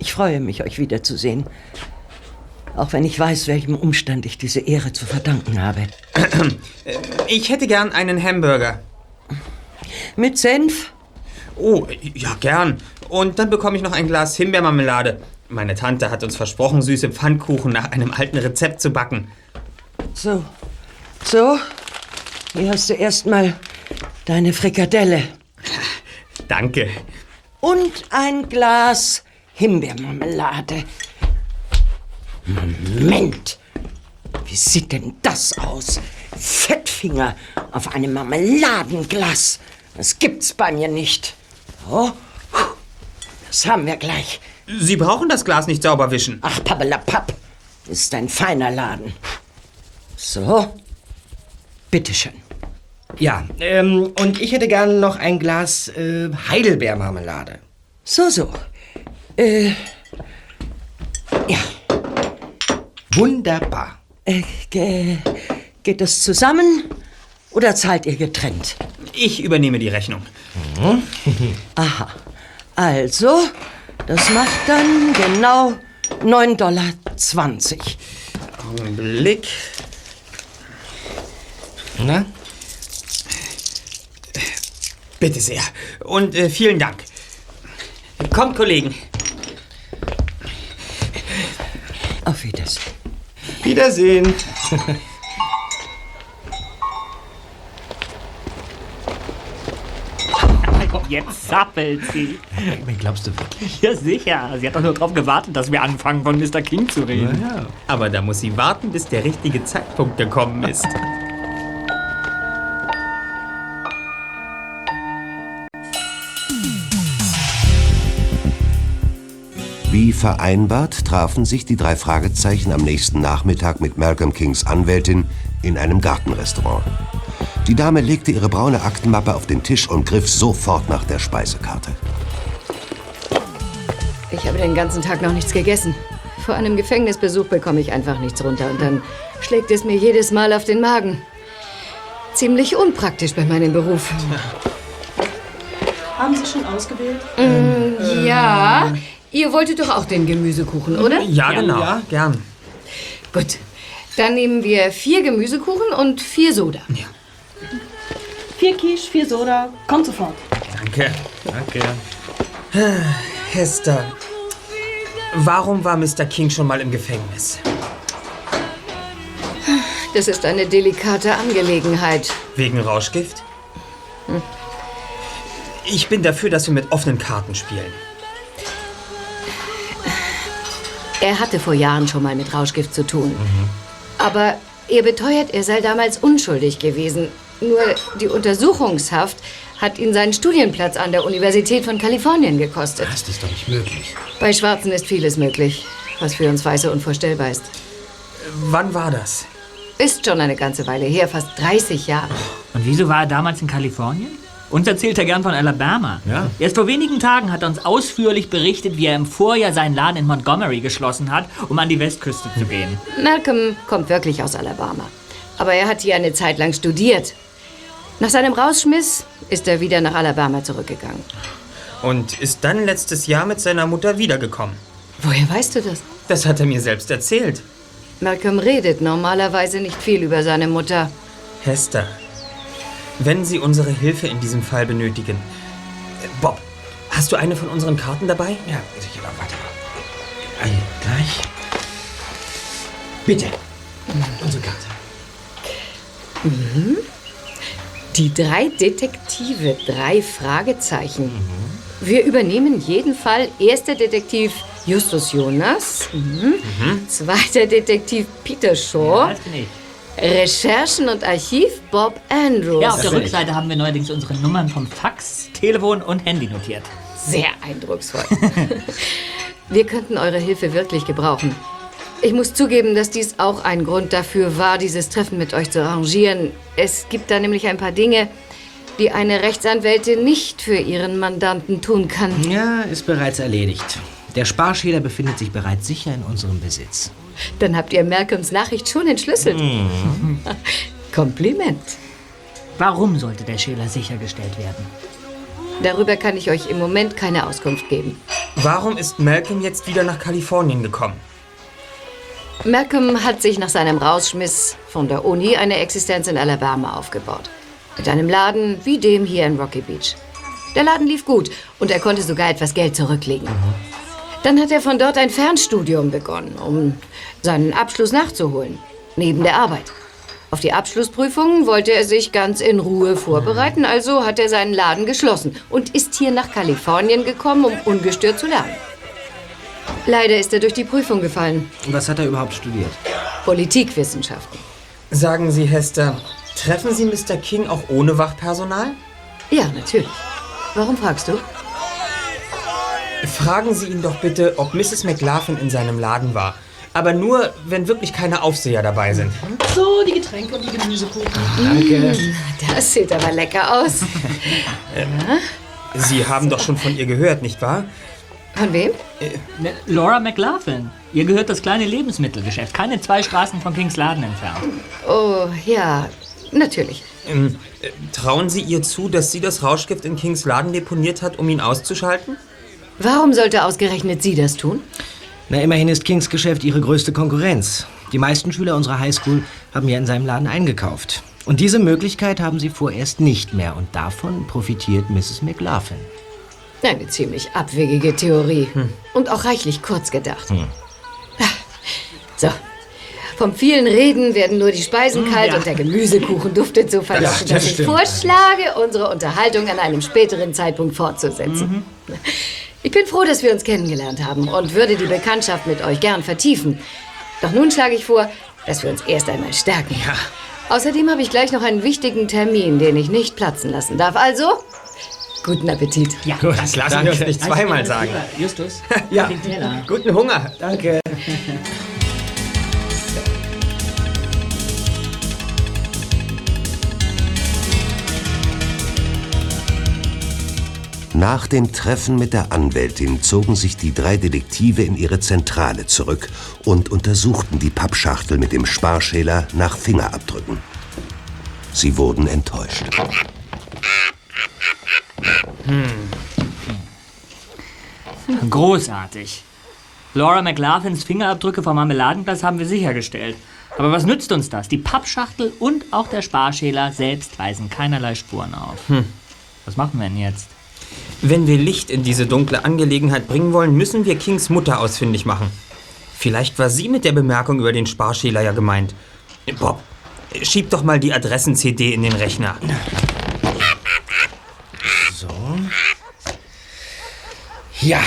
Ich freue mich, euch wiederzusehen. Auch wenn ich weiß, welchem Umstand ich diese Ehre zu verdanken habe. Ich hätte gern einen Hamburger. Mit Senf? Oh, ja, gern. Und dann bekomme ich noch ein Glas Himbeermarmelade. Meine Tante hat uns versprochen, süße Pfannkuchen nach einem alten Rezept zu backen. So. So. Hier hast du erstmal deine Frikadelle. Danke. Und ein Glas Himbeermarmelade. Moment! Wie sieht denn das aus? Fettfinger auf einem Marmeladenglas. Das gibt's bei mir nicht. Oh, das haben wir gleich. Sie brauchen das Glas nicht sauber wischen. Ach, Pappelapapp. Ist ein feiner Laden. So. Bitteschön. Ja, ähm, und ich hätte gern noch ein Glas äh, Heidelbeermarmelade. So, so. Äh, Wunderbar. äh, ge geht das zusammen oder zahlt ihr getrennt? Ich übernehme die Rechnung. Aha. Also, das macht dann genau 9,20 Dollar. Augenblick. Na? Bitte sehr. Und äh, vielen Dank. Kommt, Kollegen. Auf Wiedersehen. Wiedersehen. Jetzt zappelt sie. Glaubst du wirklich? Ja, sicher. Sie hat doch nur darauf gewartet, dass wir anfangen, von Mr. King zu reden. Ja, aber da muss sie warten, bis der richtige Zeitpunkt gekommen ist. Wie vereinbart trafen sich die drei Fragezeichen am nächsten Nachmittag mit Malcolm Kings Anwältin in einem Gartenrestaurant. Die Dame legte ihre braune Aktenmappe auf den Tisch und griff sofort nach der Speisekarte. Ich habe den ganzen Tag noch nichts gegessen. Vor einem Gefängnisbesuch bekomme ich einfach nichts runter und dann schlägt es mir jedes Mal auf den Magen. Ziemlich unpraktisch bei meinem Beruf. Haben Sie schon ausgewählt? Mm, ja, ihr wolltet doch auch den Gemüsekuchen, oder? Ja, genau. Ja, gern. Gut, dann nehmen wir vier Gemüsekuchen und vier Soda. Vier Quiche, vier Soda. Kommt sofort. Danke. Danke. Hester, warum war Mr. King schon mal im Gefängnis? Das ist eine delikate Angelegenheit. Wegen Rauschgift? Hm. Ich bin dafür, dass wir mit offenen Karten spielen. Er hatte vor Jahren schon mal mit Rauschgift zu tun. Aber er beteuert, er sei damals unschuldig gewesen. Nur die Untersuchungshaft hat ihn seinen Studienplatz an der Universität von Kalifornien gekostet. Das ist doch nicht möglich. Bei Schwarzen ist vieles möglich, was für uns Weiße unvorstellbar ist. Wann war das? Ist schon eine ganze Weile her, fast 30 Jahre. Und wieso war er damals in Kalifornien? Uns erzählt er gern von Alabama. Ja. Erst vor wenigen Tagen hat er uns ausführlich berichtet, wie er im Vorjahr seinen Laden in Montgomery geschlossen hat, um an die Westküste zu gehen. Malcolm kommt wirklich aus Alabama. Aber er hat hier eine Zeit lang studiert. Nach seinem Rausschmiss ist er wieder nach Alabama zurückgegangen. Und ist dann letztes Jahr mit seiner Mutter wiedergekommen. Woher weißt du das? Das hat er mir selbst erzählt. Malcolm redet normalerweise nicht viel über seine Mutter. Hester, wenn Sie unsere Hilfe in diesem Fall benötigen. Äh, Bob, hast du eine von unseren Karten dabei? Ja, sicher. Warte mal. Eine gleich. Bitte. Unsere Karte. Mhm. Die drei Detektive, drei Fragezeichen. Wir übernehmen jeden Fall. Erster Detektiv Justus Jonas. Mhm. Zweiter Detektiv Peter Shaw. Ja, das bin ich. Recherchen und Archiv Bob Andrews. Ja, auf der Rückseite haben wir neuerdings unsere Nummern vom Fax, Telefon und Handy notiert. Sehr eindrucksvoll. Wir könnten eure Hilfe wirklich gebrauchen. Ich muss zugeben, dass dies auch ein Grund dafür war, dieses Treffen mit euch zu arrangieren. Es gibt da nämlich ein paar Dinge, die eine Rechtsanwältin nicht für ihren Mandanten tun kann. Ja, ist bereits erledigt. Der Sparschäler befindet sich bereits sicher in unserem Besitz. Dann habt ihr Malcolms Nachricht schon entschlüsselt. Mhm. Kompliment. Warum sollte der Schäler sichergestellt werden? Darüber kann ich euch im Moment keine Auskunft geben. Warum ist Malcolm jetzt wieder nach Kalifornien gekommen? Malcolm hat sich nach seinem Rausschmiss von der Uni eine Existenz in Alabama aufgebaut. Mit einem Laden wie dem hier in Rocky Beach. Der Laden lief gut und er konnte sogar etwas Geld zurücklegen. Dann hat er von dort ein Fernstudium begonnen, um seinen Abschluss nachzuholen. Neben der Arbeit. Auf die Abschlussprüfung wollte er sich ganz in Ruhe vorbereiten, also hat er seinen Laden geschlossen und ist hier nach Kalifornien gekommen, um ungestört zu lernen. Leider ist er durch die Prüfung gefallen. Was hat er überhaupt studiert? Politikwissenschaften. Sagen Sie, Hester, treffen Sie Mr. King auch ohne Wachpersonal? Ja, natürlich. Warum fragst du? Fragen Sie ihn doch bitte, ob Mrs. McLaughlin in seinem Laden war, Aber nur, wenn wirklich keine Aufseher dabei sind. So, die Getränke und die Gemüsekuchen. Danke. Mm, Das sieht aber lecker aus. Sie haben doch schon von ihr gehört, nicht wahr? Von wem? Ne, Laura McLaughlin. Ihr gehört das kleine Lebensmittelgeschäft. Keine zwei Straßen von Kings Laden entfernt. Oh, ja, natürlich. Ähm, äh, trauen Sie ihr zu, dass sie das Rauschgift in Kings Laden deponiert hat, um ihn auszuschalten? Warum sollte ausgerechnet sie das tun? Na, immerhin ist Kings Geschäft ihre größte Konkurrenz. Die meisten Schüler unserer Highschool haben ja in seinem Laden eingekauft. Und diese Möglichkeit haben sie vorerst nicht mehr. Und davon profitiert Mrs. McLaughlin. Eine ziemlich abwegige Theorie. Und auch reichlich kurz gedacht. Hm. So. Vom vielen Reden werden nur die Speisen Hm, kalt ja. und der Gemüsekuchen duftet so verlockend, Ja, das dass ich stimmt. vorschlage, unsere Unterhaltung an einem späteren Zeitpunkt fortzusetzen. Ich bin froh, dass wir uns kennengelernt haben und würde die Bekanntschaft mit euch gern vertiefen. Doch nun schlage ich vor, dass wir uns erst einmal stärken. Außerdem habe ich gleich noch einen wichtigen Termin, den ich nicht platzen lassen darf. Also, guten Appetit. Ja, Gut, das lassen wir uns nicht zweimal sagen. Justus? Ja, guten Hunger. Danke. Nach dem Treffen mit der Anwältin zogen sich die drei Detektive in ihre Zentrale zurück und untersuchten die Pappschachtel mit dem Sparschäler nach Fingerabdrücken. Sie wurden enttäuscht. Großartig. Laura McLaughlins Fingerabdrücke vom Marmeladenplatz haben wir sichergestellt. Aber was nützt uns das? Die Pappschachtel und auch der Sparschäler selbst weisen keinerlei Spuren auf. Hm. Was machen wir denn jetzt? Wenn wir Licht in diese dunkle Angelegenheit bringen wollen, müssen wir Kings Mutter ausfindig machen. Vielleicht war sie mit der Bemerkung über den Sparschäler ja gemeint. Bob, schieb doch mal die Adressen-CD in den Rechner. So. Ja.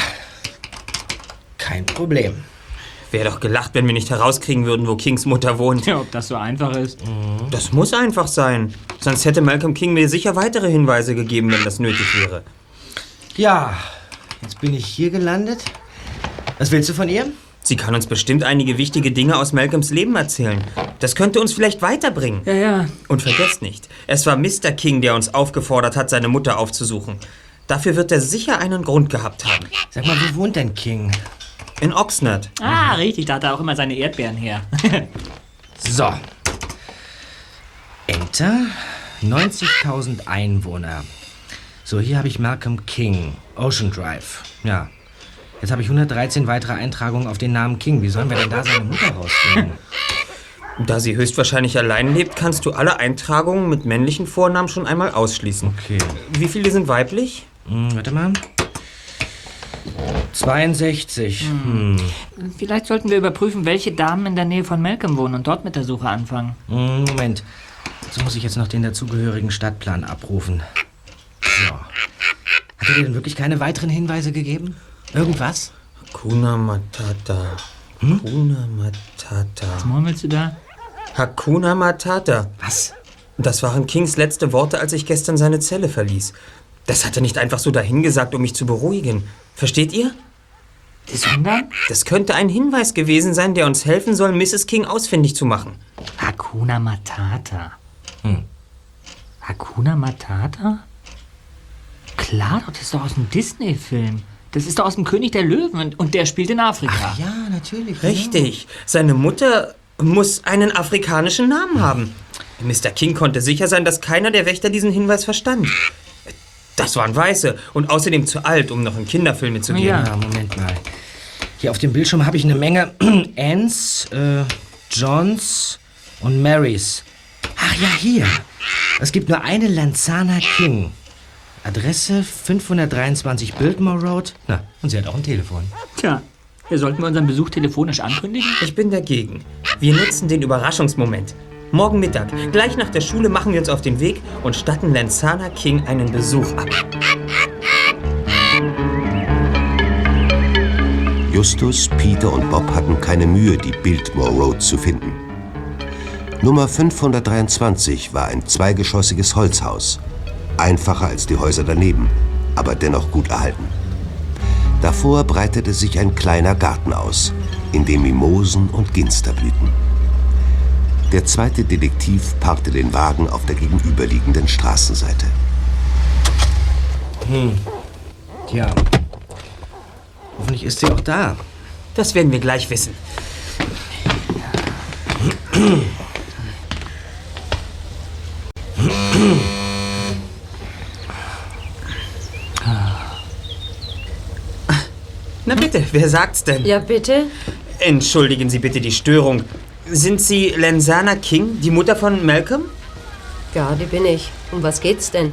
Kein Problem. Wäre doch gelacht, wenn wir nicht herauskriegen würden, wo Kings Mutter wohnt. Ja, ob das so einfach ist. Das muss einfach sein. Sonst hätte Malcolm King mir sicher weitere Hinweise gegeben, wenn das nötig wäre. Ja, jetzt bin ich hier gelandet. Was willst du von ihr? Sie kann uns bestimmt einige wichtige Dinge aus Malcolms Leben erzählen. Das könnte uns vielleicht weiterbringen. Ja, ja. Und vergesst nicht, es war Mr. King, der uns aufgefordert hat, seine Mutter aufzusuchen. Dafür wird er sicher einen Grund gehabt haben. Sag mal, wo wohnt denn King? In Oxnard. Ah, richtig, da hat er auch immer seine Erdbeeren her. So. Enter. 90.000 Einwohner. So, hier habe ich Malcolm King. Ocean Drive. Ja. Jetzt habe ich 113 weitere Eintragungen auf den Namen King. Wie sollen wir denn da seine Mutter rausfinden? Da sie höchstwahrscheinlich allein lebt, kannst du alle Eintragungen mit männlichen Vornamen schon einmal ausschließen. Okay. Wie viele sind weiblich? Hm, warte mal. 62. Hm. Vielleicht sollten wir überprüfen, welche Damen in der Nähe von Malcolm wohnen und dort mit der Suche anfangen. Hm, Moment. So muss ich jetzt noch den dazugehörigen Stadtplan abrufen. So. Hat er dir denn wirklich keine weiteren Hinweise gegeben? Irgendwas? Hakuna Matata. Hakuna Matata. Was murmelst du da? Hakuna Matata. Was? Das waren Kings letzte Worte, als ich gestern seine Zelle verließ. Das hat er nicht einfach so dahingesagt, um mich zu beruhigen. Versteht ihr? Sondern? Das könnte ein Hinweis gewesen sein, der uns helfen soll, Mrs. King ausfindig zu machen. Hakuna Matata. Hm. Hakuna Matata? Klar, das ist doch aus dem Disney-Film. Das ist doch aus dem König der Löwen und, der spielt in Afrika. Ach ja, natürlich. Richtig. Seine Mutter muss einen afrikanischen Namen haben. Mr. King konnte sicher sein, dass keiner der Wächter diesen Hinweis verstand. Das waren Weiße und außerdem zu alt, um noch in Kinderfilme zu gehen. Ja, Moment mal. Hier auf dem Bildschirm habe ich eine Menge Anns, äh, Johns und Marys. Ach ja, hier. Es gibt nur eine Lanzana King. Adresse 523 Biltmore Road. Na, und sie hat auch ein Telefon. Tja, wir sollten wir unseren Besuch telefonisch ankündigen? Ich bin dagegen. Wir nutzen den Überraschungsmoment. Morgen Mittag, gleich nach der Schule, machen wir uns auf den Weg und statten Lansana King einen Besuch ab. Justus, Peter und Bob hatten keine Mühe, die Biltmore Road zu finden. Nummer 523 war ein zweigeschossiges Holzhaus. Einfacher als die Häuser daneben, aber dennoch gut erhalten. Davor breitete sich ein kleiner Garten aus, in dem Mimosen und Ginster blühten. Der zweite Detektiv parkte den Wagen auf der gegenüberliegenden Straßenseite. Hm. Tja. Hoffentlich ist sie auch da. Das werden wir gleich wissen. Na bitte, wer sagt's denn? Ja, bitte? Entschuldigen Sie bitte die Störung. Sind Sie Lensana King, die Mutter von Malcolm? Ja, die bin ich. Um was geht's denn?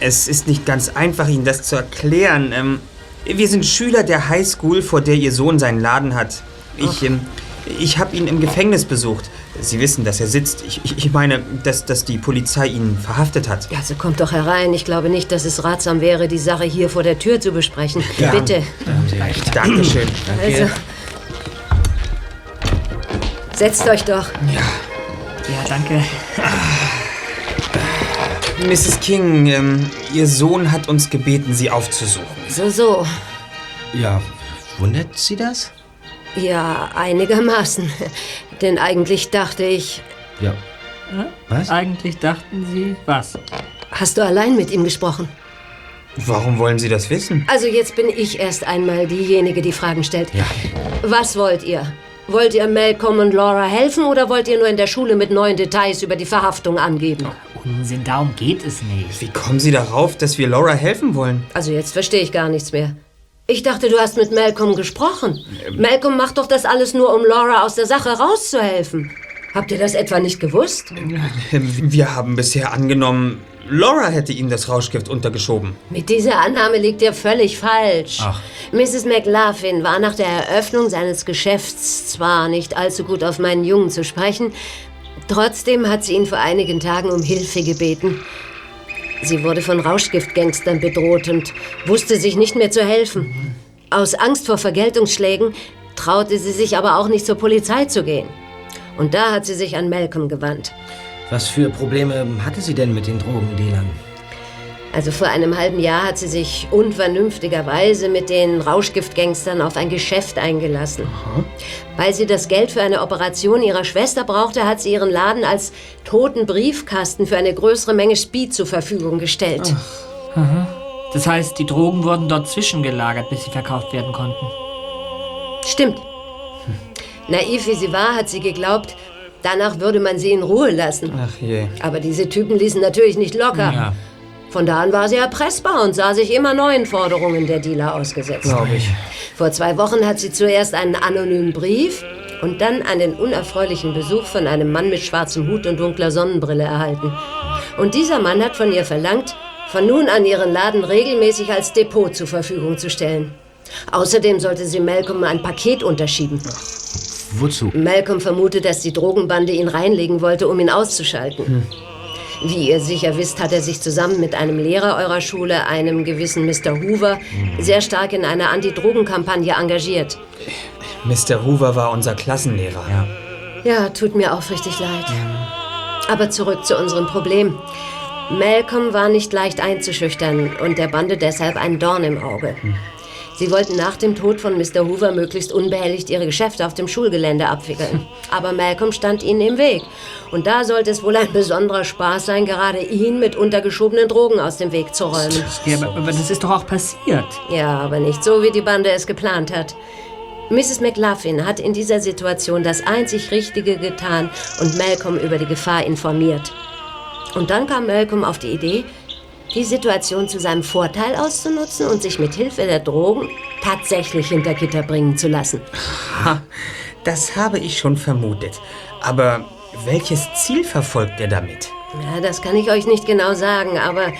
Es ist nicht ganz einfach, Ihnen das zu erklären. Ähm, wir sind Schüler der High School, vor der Ihr Sohn seinen Laden hat. Ich, ähm, ich habe ihn im Gefängnis besucht. Sie wissen, dass er sitzt. Ich, ich, ich meine, dass, dass die Polizei ihn verhaftet hat. Ja, also kommt doch herein. Ich glaube nicht, dass es ratsam wäre, die Sache hier vor der Tür zu besprechen. Ja. Bitte. Dankeschön. Also. Setzt euch doch. Ja. Ja, danke. Mrs. King, ähm, Ihr Sohn hat uns gebeten, Sie aufzusuchen. So, so. Ja, wundert Sie das? Ja, einigermaßen. Denn eigentlich dachte ich. Ja. Was? Eigentlich dachten Sie, was? Hast du allein mit ihm gesprochen? Warum wollen Sie das wissen? Also jetzt bin ich erst einmal diejenige, die Fragen stellt. Ja. Was wollt ihr? Wollt ihr Malcolm und Laura helfen oder wollt ihr nur in der Schule mit neuen Details über die Verhaftung angeben? Unsinn, darum geht es nicht. Wie kommen Sie darauf, dass wir Laura helfen wollen? Also jetzt verstehe ich gar nichts mehr. Ich dachte, du hast mit Malcolm gesprochen. Malcolm macht doch das alles nur, um Laura aus der Sache rauszuhelfen. Habt ihr das etwa nicht gewusst? Ähm, Wir haben bisher angenommen, Laura hätte ihm das Rauschgift untergeschoben. Mit dieser Annahme liegt ihr völlig falsch. Ach. Mrs. McLaughlin war nach der Eröffnung seines Geschäfts zwar nicht allzu gut auf meinen Jungen zu sprechen, trotzdem hat sie ihn vor einigen Tagen um Hilfe gebeten. Sie wurde von Rauschgiftgangstern bedroht und wusste sich nicht mehr zu helfen. Aus Angst vor Vergeltungsschlägen traute sie sich aber auch nicht zur Polizei zu gehen. Und da hat sie sich an Malcolm gewandt. Was für Probleme hatte sie denn mit den Drogendealern? Also vor einem halben Jahr hat sie sich unvernünftigerweise mit den Rauschgiftgangstern auf ein Geschäft eingelassen. Weil sie das Geld für eine Operation ihrer Schwester brauchte, hat sie ihren Laden als toten Briefkasten für eine größere Menge Speed zur Verfügung gestellt. Aha. Das heißt, die Drogen wurden dort zwischengelagert, bis sie verkauft werden konnten. Stimmt. Naiv wie sie war, hat sie geglaubt, danach würde man sie in Ruhe lassen. Ach je. Aber diese Typen ließen natürlich nicht locker. Ja. Von da an war sie erpressbar und sah sich immer neuen Forderungen der Dealer ausgesetzt. Glaube ich. Vor zwei Wochen hat sie zuerst einen anonymen Brief und dann einen unerfreulichen Besuch von einem Mann mit schwarzem Hut und dunkler Sonnenbrille erhalten. Und dieser Mann hat von ihr verlangt, von nun an ihren Laden regelmäßig als Depot zur Verfügung zu stellen. Außerdem sollte sie Malcolm ein Paket unterschieben. Wozu? Malcolm vermutet, dass die Drogenbande ihn reinlegen wollte, um ihn auszuschalten. Hm. Wie ihr sicher wisst, hat er sich zusammen mit einem Lehrer eurer Schule, einem gewissen Mr. Hoover, sehr stark in einer Anti-Drogen-Kampagne engagiert. Mr. Hoover war unser Klassenlehrer. Ja. Ja, tut mir aufrichtig leid. Aber zurück zu unserem Problem. Malcolm war nicht leicht einzuschüchtern und der Bande deshalb ein Dorn im Auge. Sie wollten nach dem Tod von Mr. Hoover möglichst unbehelligt ihre Geschäfte auf dem Schulgelände abwickeln. Aber Malcolm stand ihnen im Weg. Und da sollte es wohl ein besonderer Spaß sein, gerade ihn mit untergeschobenen Drogen aus dem Weg zu räumen. Ja, aber, aber das ist doch auch passiert. Ja, aber nicht so, wie die Bande es geplant hat. Mrs. McLaughlin hat in dieser Situation das einzig Richtige getan und Malcolm über die Gefahr informiert. Und dann kam Malcolm auf die Idee, die Situation zu seinem Vorteil auszunutzen und sich mit Hilfe der Drogen tatsächlich hinter Gitter bringen zu lassen. Ha, das habe ich schon vermutet. Aber welches Ziel verfolgt er damit? Ja, das kann ich euch nicht genau sagen, aber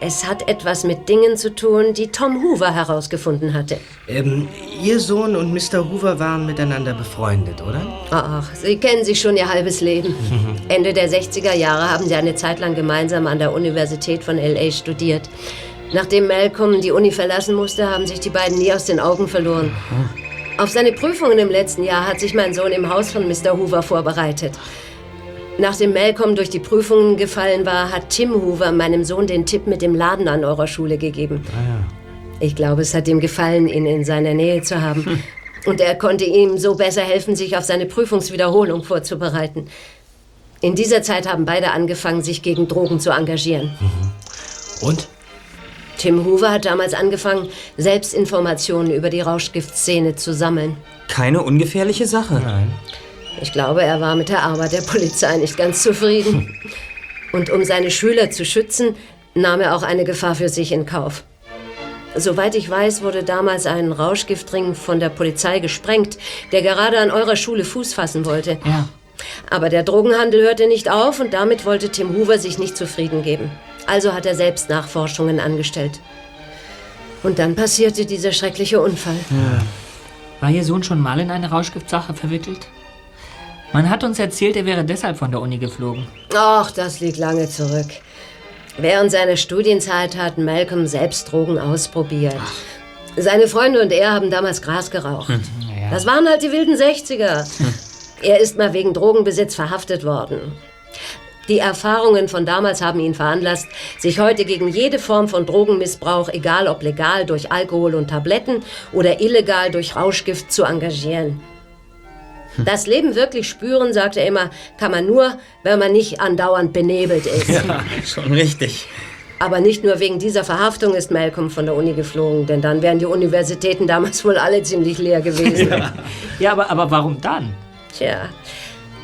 es hat etwas mit Dingen zu tun, die Tom Hoover herausgefunden hatte. Ähm, Ihr Sohn und Mr. Hoover waren miteinander befreundet, oder? Ach, Sie kennen sich schon ihr halbes Leben. Ende der 60er Jahre haben sie eine Zeit lang gemeinsam an der Universität von LA studiert. Nachdem Malcolm die Uni verlassen musste, haben sich die beiden nie aus den Augen verloren. Auf seine Prüfungen im letzten Jahr hat sich mein Sohn im Haus von Mr. Hoover vorbereitet. Nachdem Malcolm durch die Prüfungen gefallen war, hat Tim Hoover meinem Sohn den Tipp mit dem Laden an eurer Schule gegeben. Ich glaube, es hat ihm gefallen, ihn in seiner Nähe zu haben. Und er konnte ihm so besser helfen, sich auf seine Prüfungswiederholung vorzubereiten. In dieser Zeit haben beide angefangen, sich gegen Drogen zu engagieren. Und? Tim Hoover hat damals angefangen, selbst Informationen über die Rauschgiftszene zu sammeln. Keine ungefährliche Sache. Nein. Ich glaube, er war mit der Arbeit der Polizei nicht ganz zufrieden. Und um seine Schüler zu schützen, nahm er auch eine Gefahr für sich in Kauf. Soweit ich weiß, wurde damals ein Rauschgiftring von der Polizei gesprengt, der gerade an eurer Schule Fuß fassen wollte. Ja. Aber der Drogenhandel hörte nicht auf und damit wollte Tim Hoover sich nicht zufrieden geben. Also hat er selbst Nachforschungen angestellt. Und dann passierte dieser schreckliche Unfall. War Ihr Sohn schon mal in eine Rauschgiftsache verwickelt? Man hat uns erzählt, er wäre deshalb von der Uni geflogen. Ach, das liegt lange zurück. Während seiner Studienzeit hat Malcolm selbst Drogen ausprobiert. Seine Freunde und er haben damals Gras geraucht. Das waren halt die wilden 60er. Er ist mal wegen Drogenbesitz verhaftet worden. Die Erfahrungen von damals haben ihn veranlasst, sich heute gegen jede Form von Drogenmissbrauch, egal ob legal durch Alkohol und Tabletten oder illegal durch Rauschgift, zu engagieren. Das Leben wirklich spüren, sagt er immer, kann man nur, wenn man nicht andauernd benebelt ist. Ja, schon richtig. Aber nicht nur wegen dieser Verhaftung ist Malcolm von der Uni geflogen, denn dann wären die Universitäten damals wohl alle ziemlich leer gewesen. Ja, aber, aber warum dann? Tja,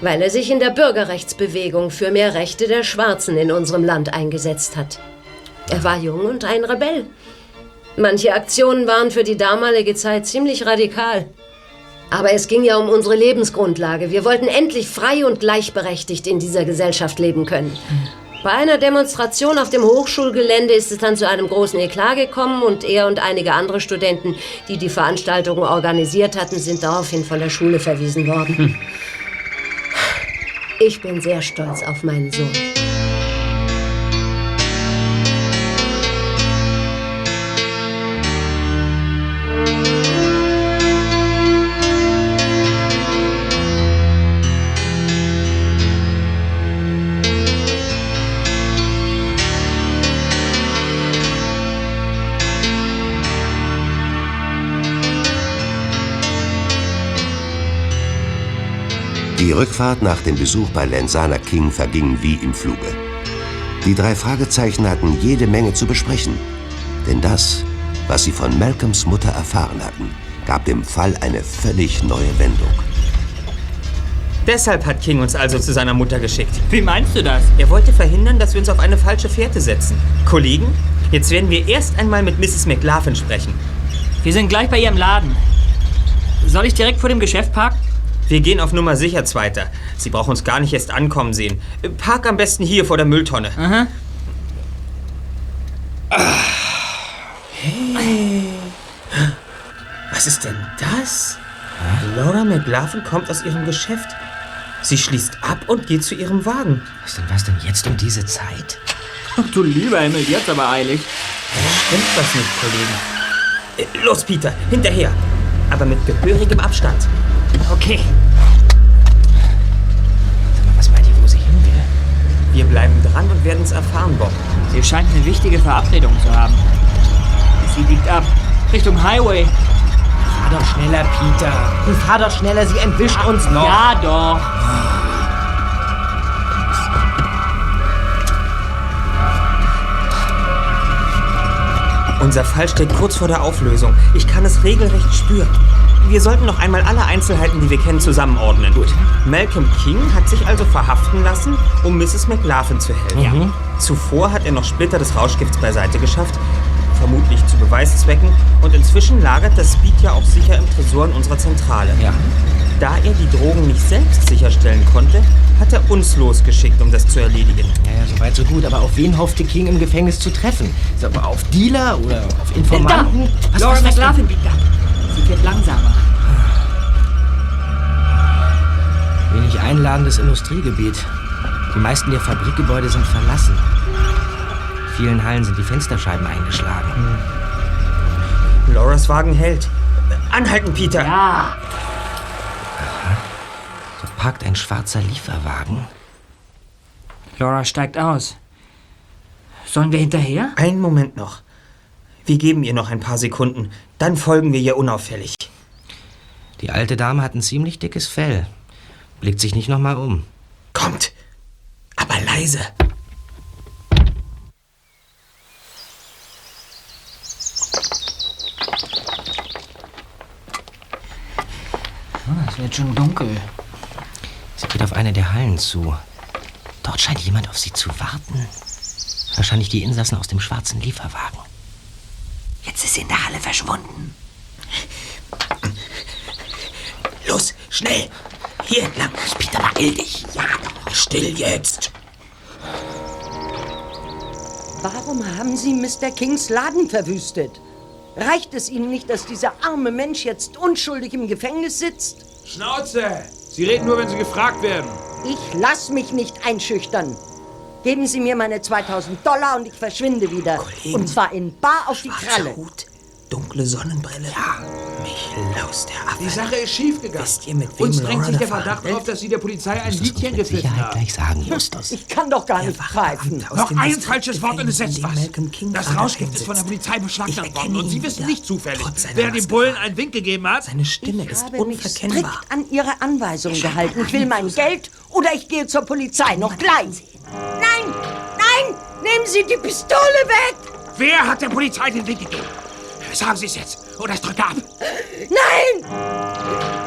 weil er sich in der Bürgerrechtsbewegung für mehr Rechte der Schwarzen in unserem Land eingesetzt hat. Er war jung und ein Rebell. Manche Aktionen waren für die damalige Zeit ziemlich radikal. Aber es ging ja um unsere Lebensgrundlage. Wir wollten endlich frei und gleichberechtigt in dieser Gesellschaft leben können. Bei einer Demonstration auf dem Hochschulgelände ist es dann zu einem großen Eklat gekommen und er und einige andere Studenten, die die Veranstaltung organisiert hatten, sind daraufhin von der Schule verwiesen worden. Ich bin sehr stolz auf meinen Sohn. Die Rückfahrt nach dem Besuch bei Lensana King verging wie im Fluge. Die drei Fragezeichen hatten jede Menge zu besprechen. Denn das, was sie von Malcolms Mutter erfahren hatten, gab dem Fall eine völlig neue Wendung. Deshalb hat King uns also zu seiner Mutter geschickt. Wie meinst du das? Er wollte verhindern, dass wir uns auf eine falsche Fährte setzen. Kollegen, jetzt werden wir erst einmal mit Mrs. McLaughlin sprechen. Wir sind gleich bei ihrem Laden. Soll ich direkt vor dem Geschäft parken? Wir gehen auf Nummer sicher, Zweiter. Sie brauchen uns gar nicht erst ankommen sehen. Äh, Park am besten hier vor der Mülltonne. Aha. Hey. Was ist denn das? Laura McLaughlin kommt aus ihrem Geschäft. Sie schließt ab und geht zu ihrem Wagen. Was denn, was denn jetzt um diese Zeit? Ach du lieber Himmel, jetzt aber eilig. Stimmt was nicht, Kollegen. Äh, Los, Peter, hinterher. Aber mit gehörigem Abstand. Okay. Sag mal, was meint ihr, wo sie hin will? Wir bleiben dran und werden es erfahren, Bob. Sie scheint eine wichtige Verabredung zu haben. Sie biegt ab. Richtung Highway. Fahr doch schneller, Peter. Fahr doch schneller, sie entwischt uns noch. Ja, doch. Unser Fall steht kurz vor der Auflösung. Ich kann es regelrecht spüren. Wir sollten noch einmal alle Einzelheiten, die wir kennen, zusammenordnen. Gut. Malcolm King hat sich also verhaften lassen, um Mrs. McLaughlin zu helfen. Ja. Zuvor hat er noch Splitter des Rauschgifts beiseite geschafft, vermutlich zu Beweiszwecken, und inzwischen lagert das Speed ja auch sicher im Tresor in unserer Zentrale. Ja. Da er die Drogen nicht selbst sicherstellen konnte, hat er uns losgeschickt, um das zu erledigen. Ja, ja, soweit so gut. Aber auf wen hoffte King im Gefängnis zu treffen? Sag mal, auf Dealer oder auf Informanten? Was, Laura was, was, McLaughlin ab. Sie fährt langsamer. Wenig einladendes Industriegebiet. Die meisten der Fabrikgebäude sind verlassen. In vielen Hallen sind die Fensterscheiben eingeschlagen. Lauras Wagen hält. Anhalten, Peter! Ja. Da parkt ein schwarzer Lieferwagen. Laura steigt aus. Sollen wir hinterher? Einen Moment noch. Wir geben ihr noch ein paar Sekunden. Dann folgen wir ihr unauffällig. Die alte Dame hat ein ziemlich dickes Fell. Blickt sich nicht nochmal um. Kommt! Aber leise. Oh, es wird schon dunkel. Sie geht auf eine der Hallen zu. Dort scheint jemand auf sie zu warten. Wahrscheinlich die Insassen aus dem schwarzen Lieferwagen. Jetzt ist sie in der Halle verschwunden. Los, schnell! Hier entlang. Peter, beeil dich. Ja, doch. Still jetzt. Warum haben Sie Mr. Kings Laden verwüstet? Reicht es Ihnen nicht, dass dieser arme Mensch jetzt unschuldig im Gefängnis sitzt? Schnauze! Sie reden nur, wenn Sie gefragt werden. Ich lass mich nicht einschüchtern. Geben Sie mir meine 2000 Dollar und ich verschwinde wieder. Und zwar in bar auf die Kralle. Dunkle Sonnenbrille. Ja. Mich laust der Affe. Die Sache ist schiefgegangen. Wisst ihr, mit wem Uns drängt sich der Verdacht handelt? auf, dass Sie der Polizei ein Liedchen gepfiffen haben. Gleich sagen, Justus. Ich kann doch gar nicht pfeifen. Noch ein falsches Wort und es setzt was. Das Rauschgift ist von der Polizei beschlagnahmt worden und Sie wissen nicht zufällig, wer dem Bullen einen Wink gegeben hat. Seine Stimme ist Ich habe mich strikt an Ihre Anweisungen gehalten. Ich will mein Geld oder ich gehe zur Polizei. Noch gleich. Nein! Nein! Nehmen Sie die Pistole weg! Wer hat der Polizei den Wink gegeben? Sagen Sie es jetzt oder ich drücke ab. Nein!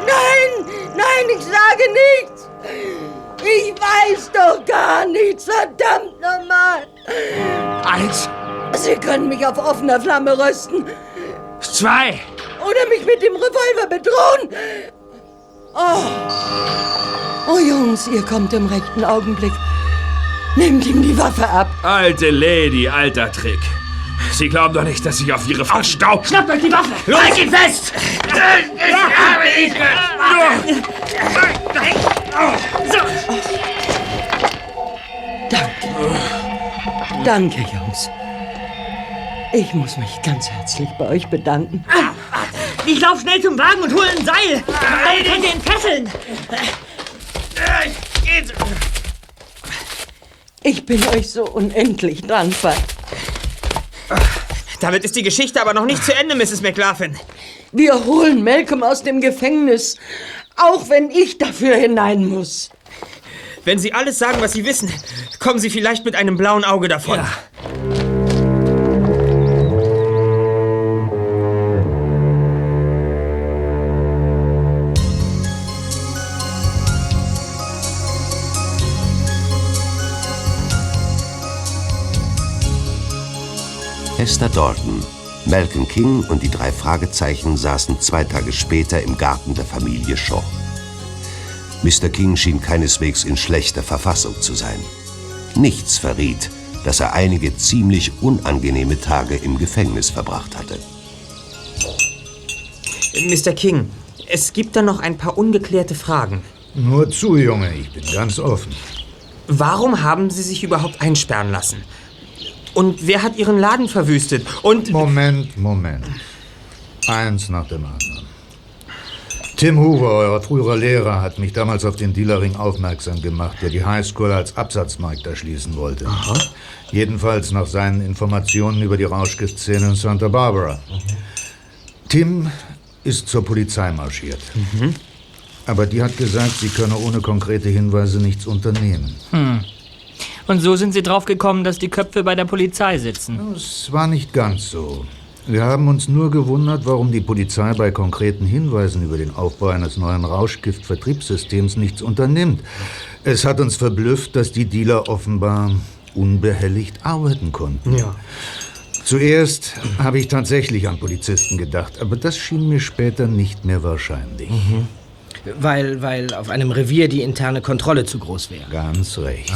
Nein! Nein, ich sage nichts! Ich weiß doch gar nichts, verdammt nochmal! Eins, Sie können mich auf offener Flamme rösten zwei. oder mich mit dem Revolver bedrohen. Oh. oh Jungs, ihr kommt im rechten Augenblick. Nehmt ihm die Waffe ab. Alte Lady, alter Trick. Sie glauben doch nicht, dass ich auf Ihre Verstau... Schnappt euch die Waffe! Los! Halt ihn fest! Ich habe ihn Danke, Jungs. Ich muss mich ganz herzlich bei euch bedanken. Ich lauf schnell zum Wagen und hol ein Seil. Dann könnt ihr ihn fesseln. Ich bin euch so unendlich dankbar. Damit ist die Geschichte aber noch nicht zu Ende, Mrs. McLaughlin. Wir holen Malcolm aus dem Gefängnis, auch wenn ich dafür hinein muss. Wenn Sie alles sagen, was Sie wissen, kommen Sie vielleicht mit einem blauen Auge davon. Esther Dalton, Malcolm King und die drei Fragezeichen saßen zwei Tage später im Garten der Familie Shaw. Mr. King schien keineswegs in schlechter Verfassung zu sein. Nichts verriet, dass er einige ziemlich unangenehme Tage im Gefängnis verbracht hatte. Mr. King, es gibt da noch ein paar ungeklärte Fragen. Nur zu, Junge, ich bin ganz offen. Warum haben Sie sich überhaupt einsperren lassen? Und wer hat Ihren Laden verwüstet? Und. Moment, Moment. Eins nach dem anderen. Tim Hoover, euer früherer Lehrer, hat mich damals auf den Dealerring aufmerksam gemacht, der die Highschool als Absatzmarkt erschließen wollte. Jedenfalls nach seinen Informationen über die Rauschgiftszene in Santa Barbara. Tim ist zur Polizei marschiert. Aber die hat gesagt, sie könne ohne konkrete Hinweise nichts unternehmen. Hm. Und so sind Sie drauf gekommen, dass die Köpfe bei der Polizei sitzen. Es war nicht ganz so. Wir haben uns nur gewundert, warum die Polizei bei konkreten Hinweisen über den Aufbau eines neuen Rauschgiftvertriebssystems nichts unternimmt. Es hat uns verblüfft, dass die Dealer offenbar unbehelligt arbeiten konnten. Ja. Zuerst habe ich tatsächlich an Polizisten gedacht, aber das schien mir später nicht mehr wahrscheinlich. Weil, weil auf einem Revier die interne Kontrolle zu groß wäre. Ganz recht.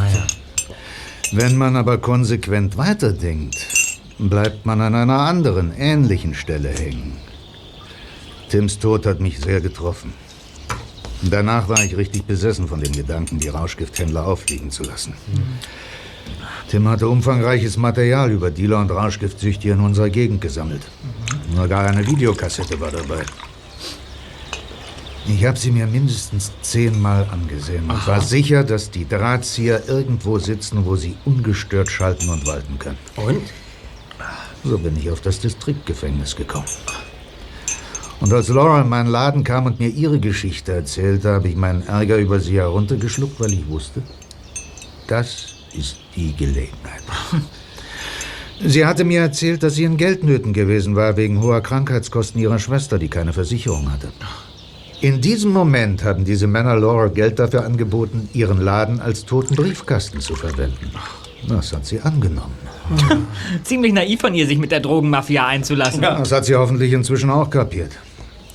Wenn man aber konsequent weiterdenkt, bleibt man an einer anderen, ähnlichen Stelle hängen. Tims Tod hat mich sehr getroffen. Danach war ich richtig besessen von dem Gedanken, die Rauschgifthändler auffliegen zu lassen. Tim hatte umfangreiches Material über Dealer und Rauschgiftsüchtige in unserer Gegend gesammelt. Nur gar eine Videokassette war dabei. Ich habe sie mir mindestens zehnmal angesehen und war sicher, dass die Drahtzieher irgendwo sitzen, wo sie ungestört schalten und walten können. Und? So bin ich auf das Distriktgefängnis gekommen. Und als Laura in meinen Laden kam und mir ihre Geschichte erzählte, habe ich meinen Ärger über sie heruntergeschluckt, weil ich wusste, das ist die Gelegenheit. Sie hatte mir erzählt, dass sie in Geldnöten gewesen war wegen hoher Krankheitskosten ihrer Schwester, die keine Versicherung hatte. In diesem Moment haben diese Männer Laura Geld dafür angeboten, ihren Laden als toten Briefkasten zu verwenden. Das hat sie angenommen. Ziemlich naiv von ihr, sich mit der Drogenmafia einzulassen. Das hat sie hoffentlich inzwischen auch kapiert.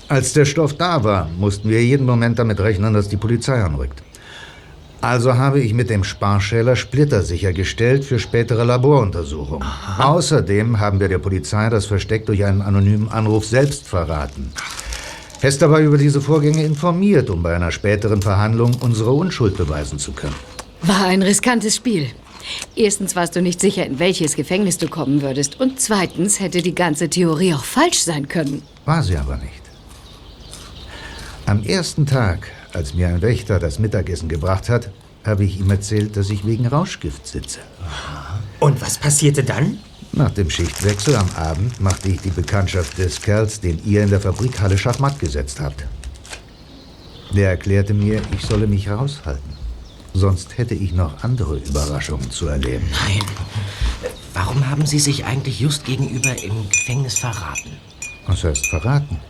Als der Stoff da war, mussten wir jeden Moment damit rechnen, dass die Polizei anrückt. Also habe ich mit dem Sparschäler Splitter sichergestellt für spätere Laboruntersuchungen. Außerdem haben wir der Polizei das Versteck durch einen anonymen Anruf selbst verraten. Hester war über diese Vorgänge informiert, um bei einer späteren Verhandlung unsere Unschuld beweisen zu können. War ein riskantes Spiel. Erstens warst du nicht sicher, in welches Gefängnis du kommen würdest. Und zweitens hätte die ganze Theorie auch falsch sein können. War sie aber nicht. Am ersten Tag, als mir ein Wächter das Mittagessen gebracht hat, habe ich ihm erzählt, dass ich wegen Rauschgift sitze. Und was passierte dann? Nach dem Schichtwechsel am Abend machte ich die Bekanntschaft des Kerls, den ihr in der Fabrikhalle Schachmatt gesetzt habt. Der erklärte mir, ich solle mich raushalten. Sonst hätte ich noch andere Überraschungen zu erleben. Nein. Warum haben Sie sich eigentlich just gegenüber im Gefängnis verraten? Was heißt verraten?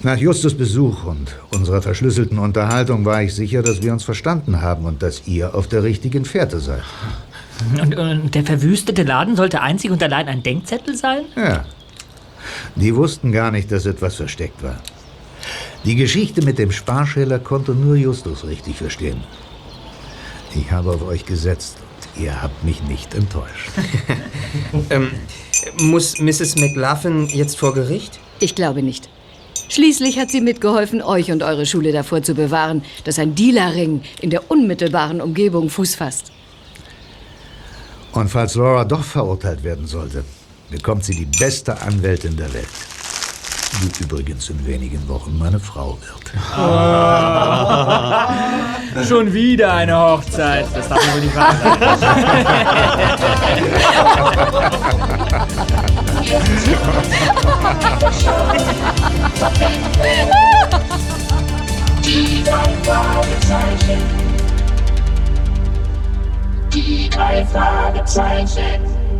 Nach Justus Besuch und unserer verschlüsselten Unterhaltung war ich sicher, dass wir uns verstanden haben und dass ihr auf der richtigen Fährte seid. Und, und der verwüstete Laden sollte einzig und allein ein Denkzettel sein? Ja. Die wussten gar nicht, dass etwas versteckt war. Die Geschichte mit dem Sparschäler konnte nur Justus richtig verstehen. Ich habe auf euch gesetzt und ihr habt mich nicht enttäuscht. ähm, muss Mrs. McLaughlin jetzt vor Gericht? Ich glaube nicht. Schließlich hat sie mitgeholfen, euch und eure Schule davor zu bewahren, dass ein Dealerring in der unmittelbaren Umgebung Fuß fasst. Und falls Laura doch verurteilt werden sollte, bekommt sie die beste Anwältin der Welt. Die übrigens in wenigen Wochen meine Frau wird. Oh. Schon wieder eine Hochzeit. Das darf wohl nicht wahr Die drei Fragezeichen. Die drei Fragezeichen.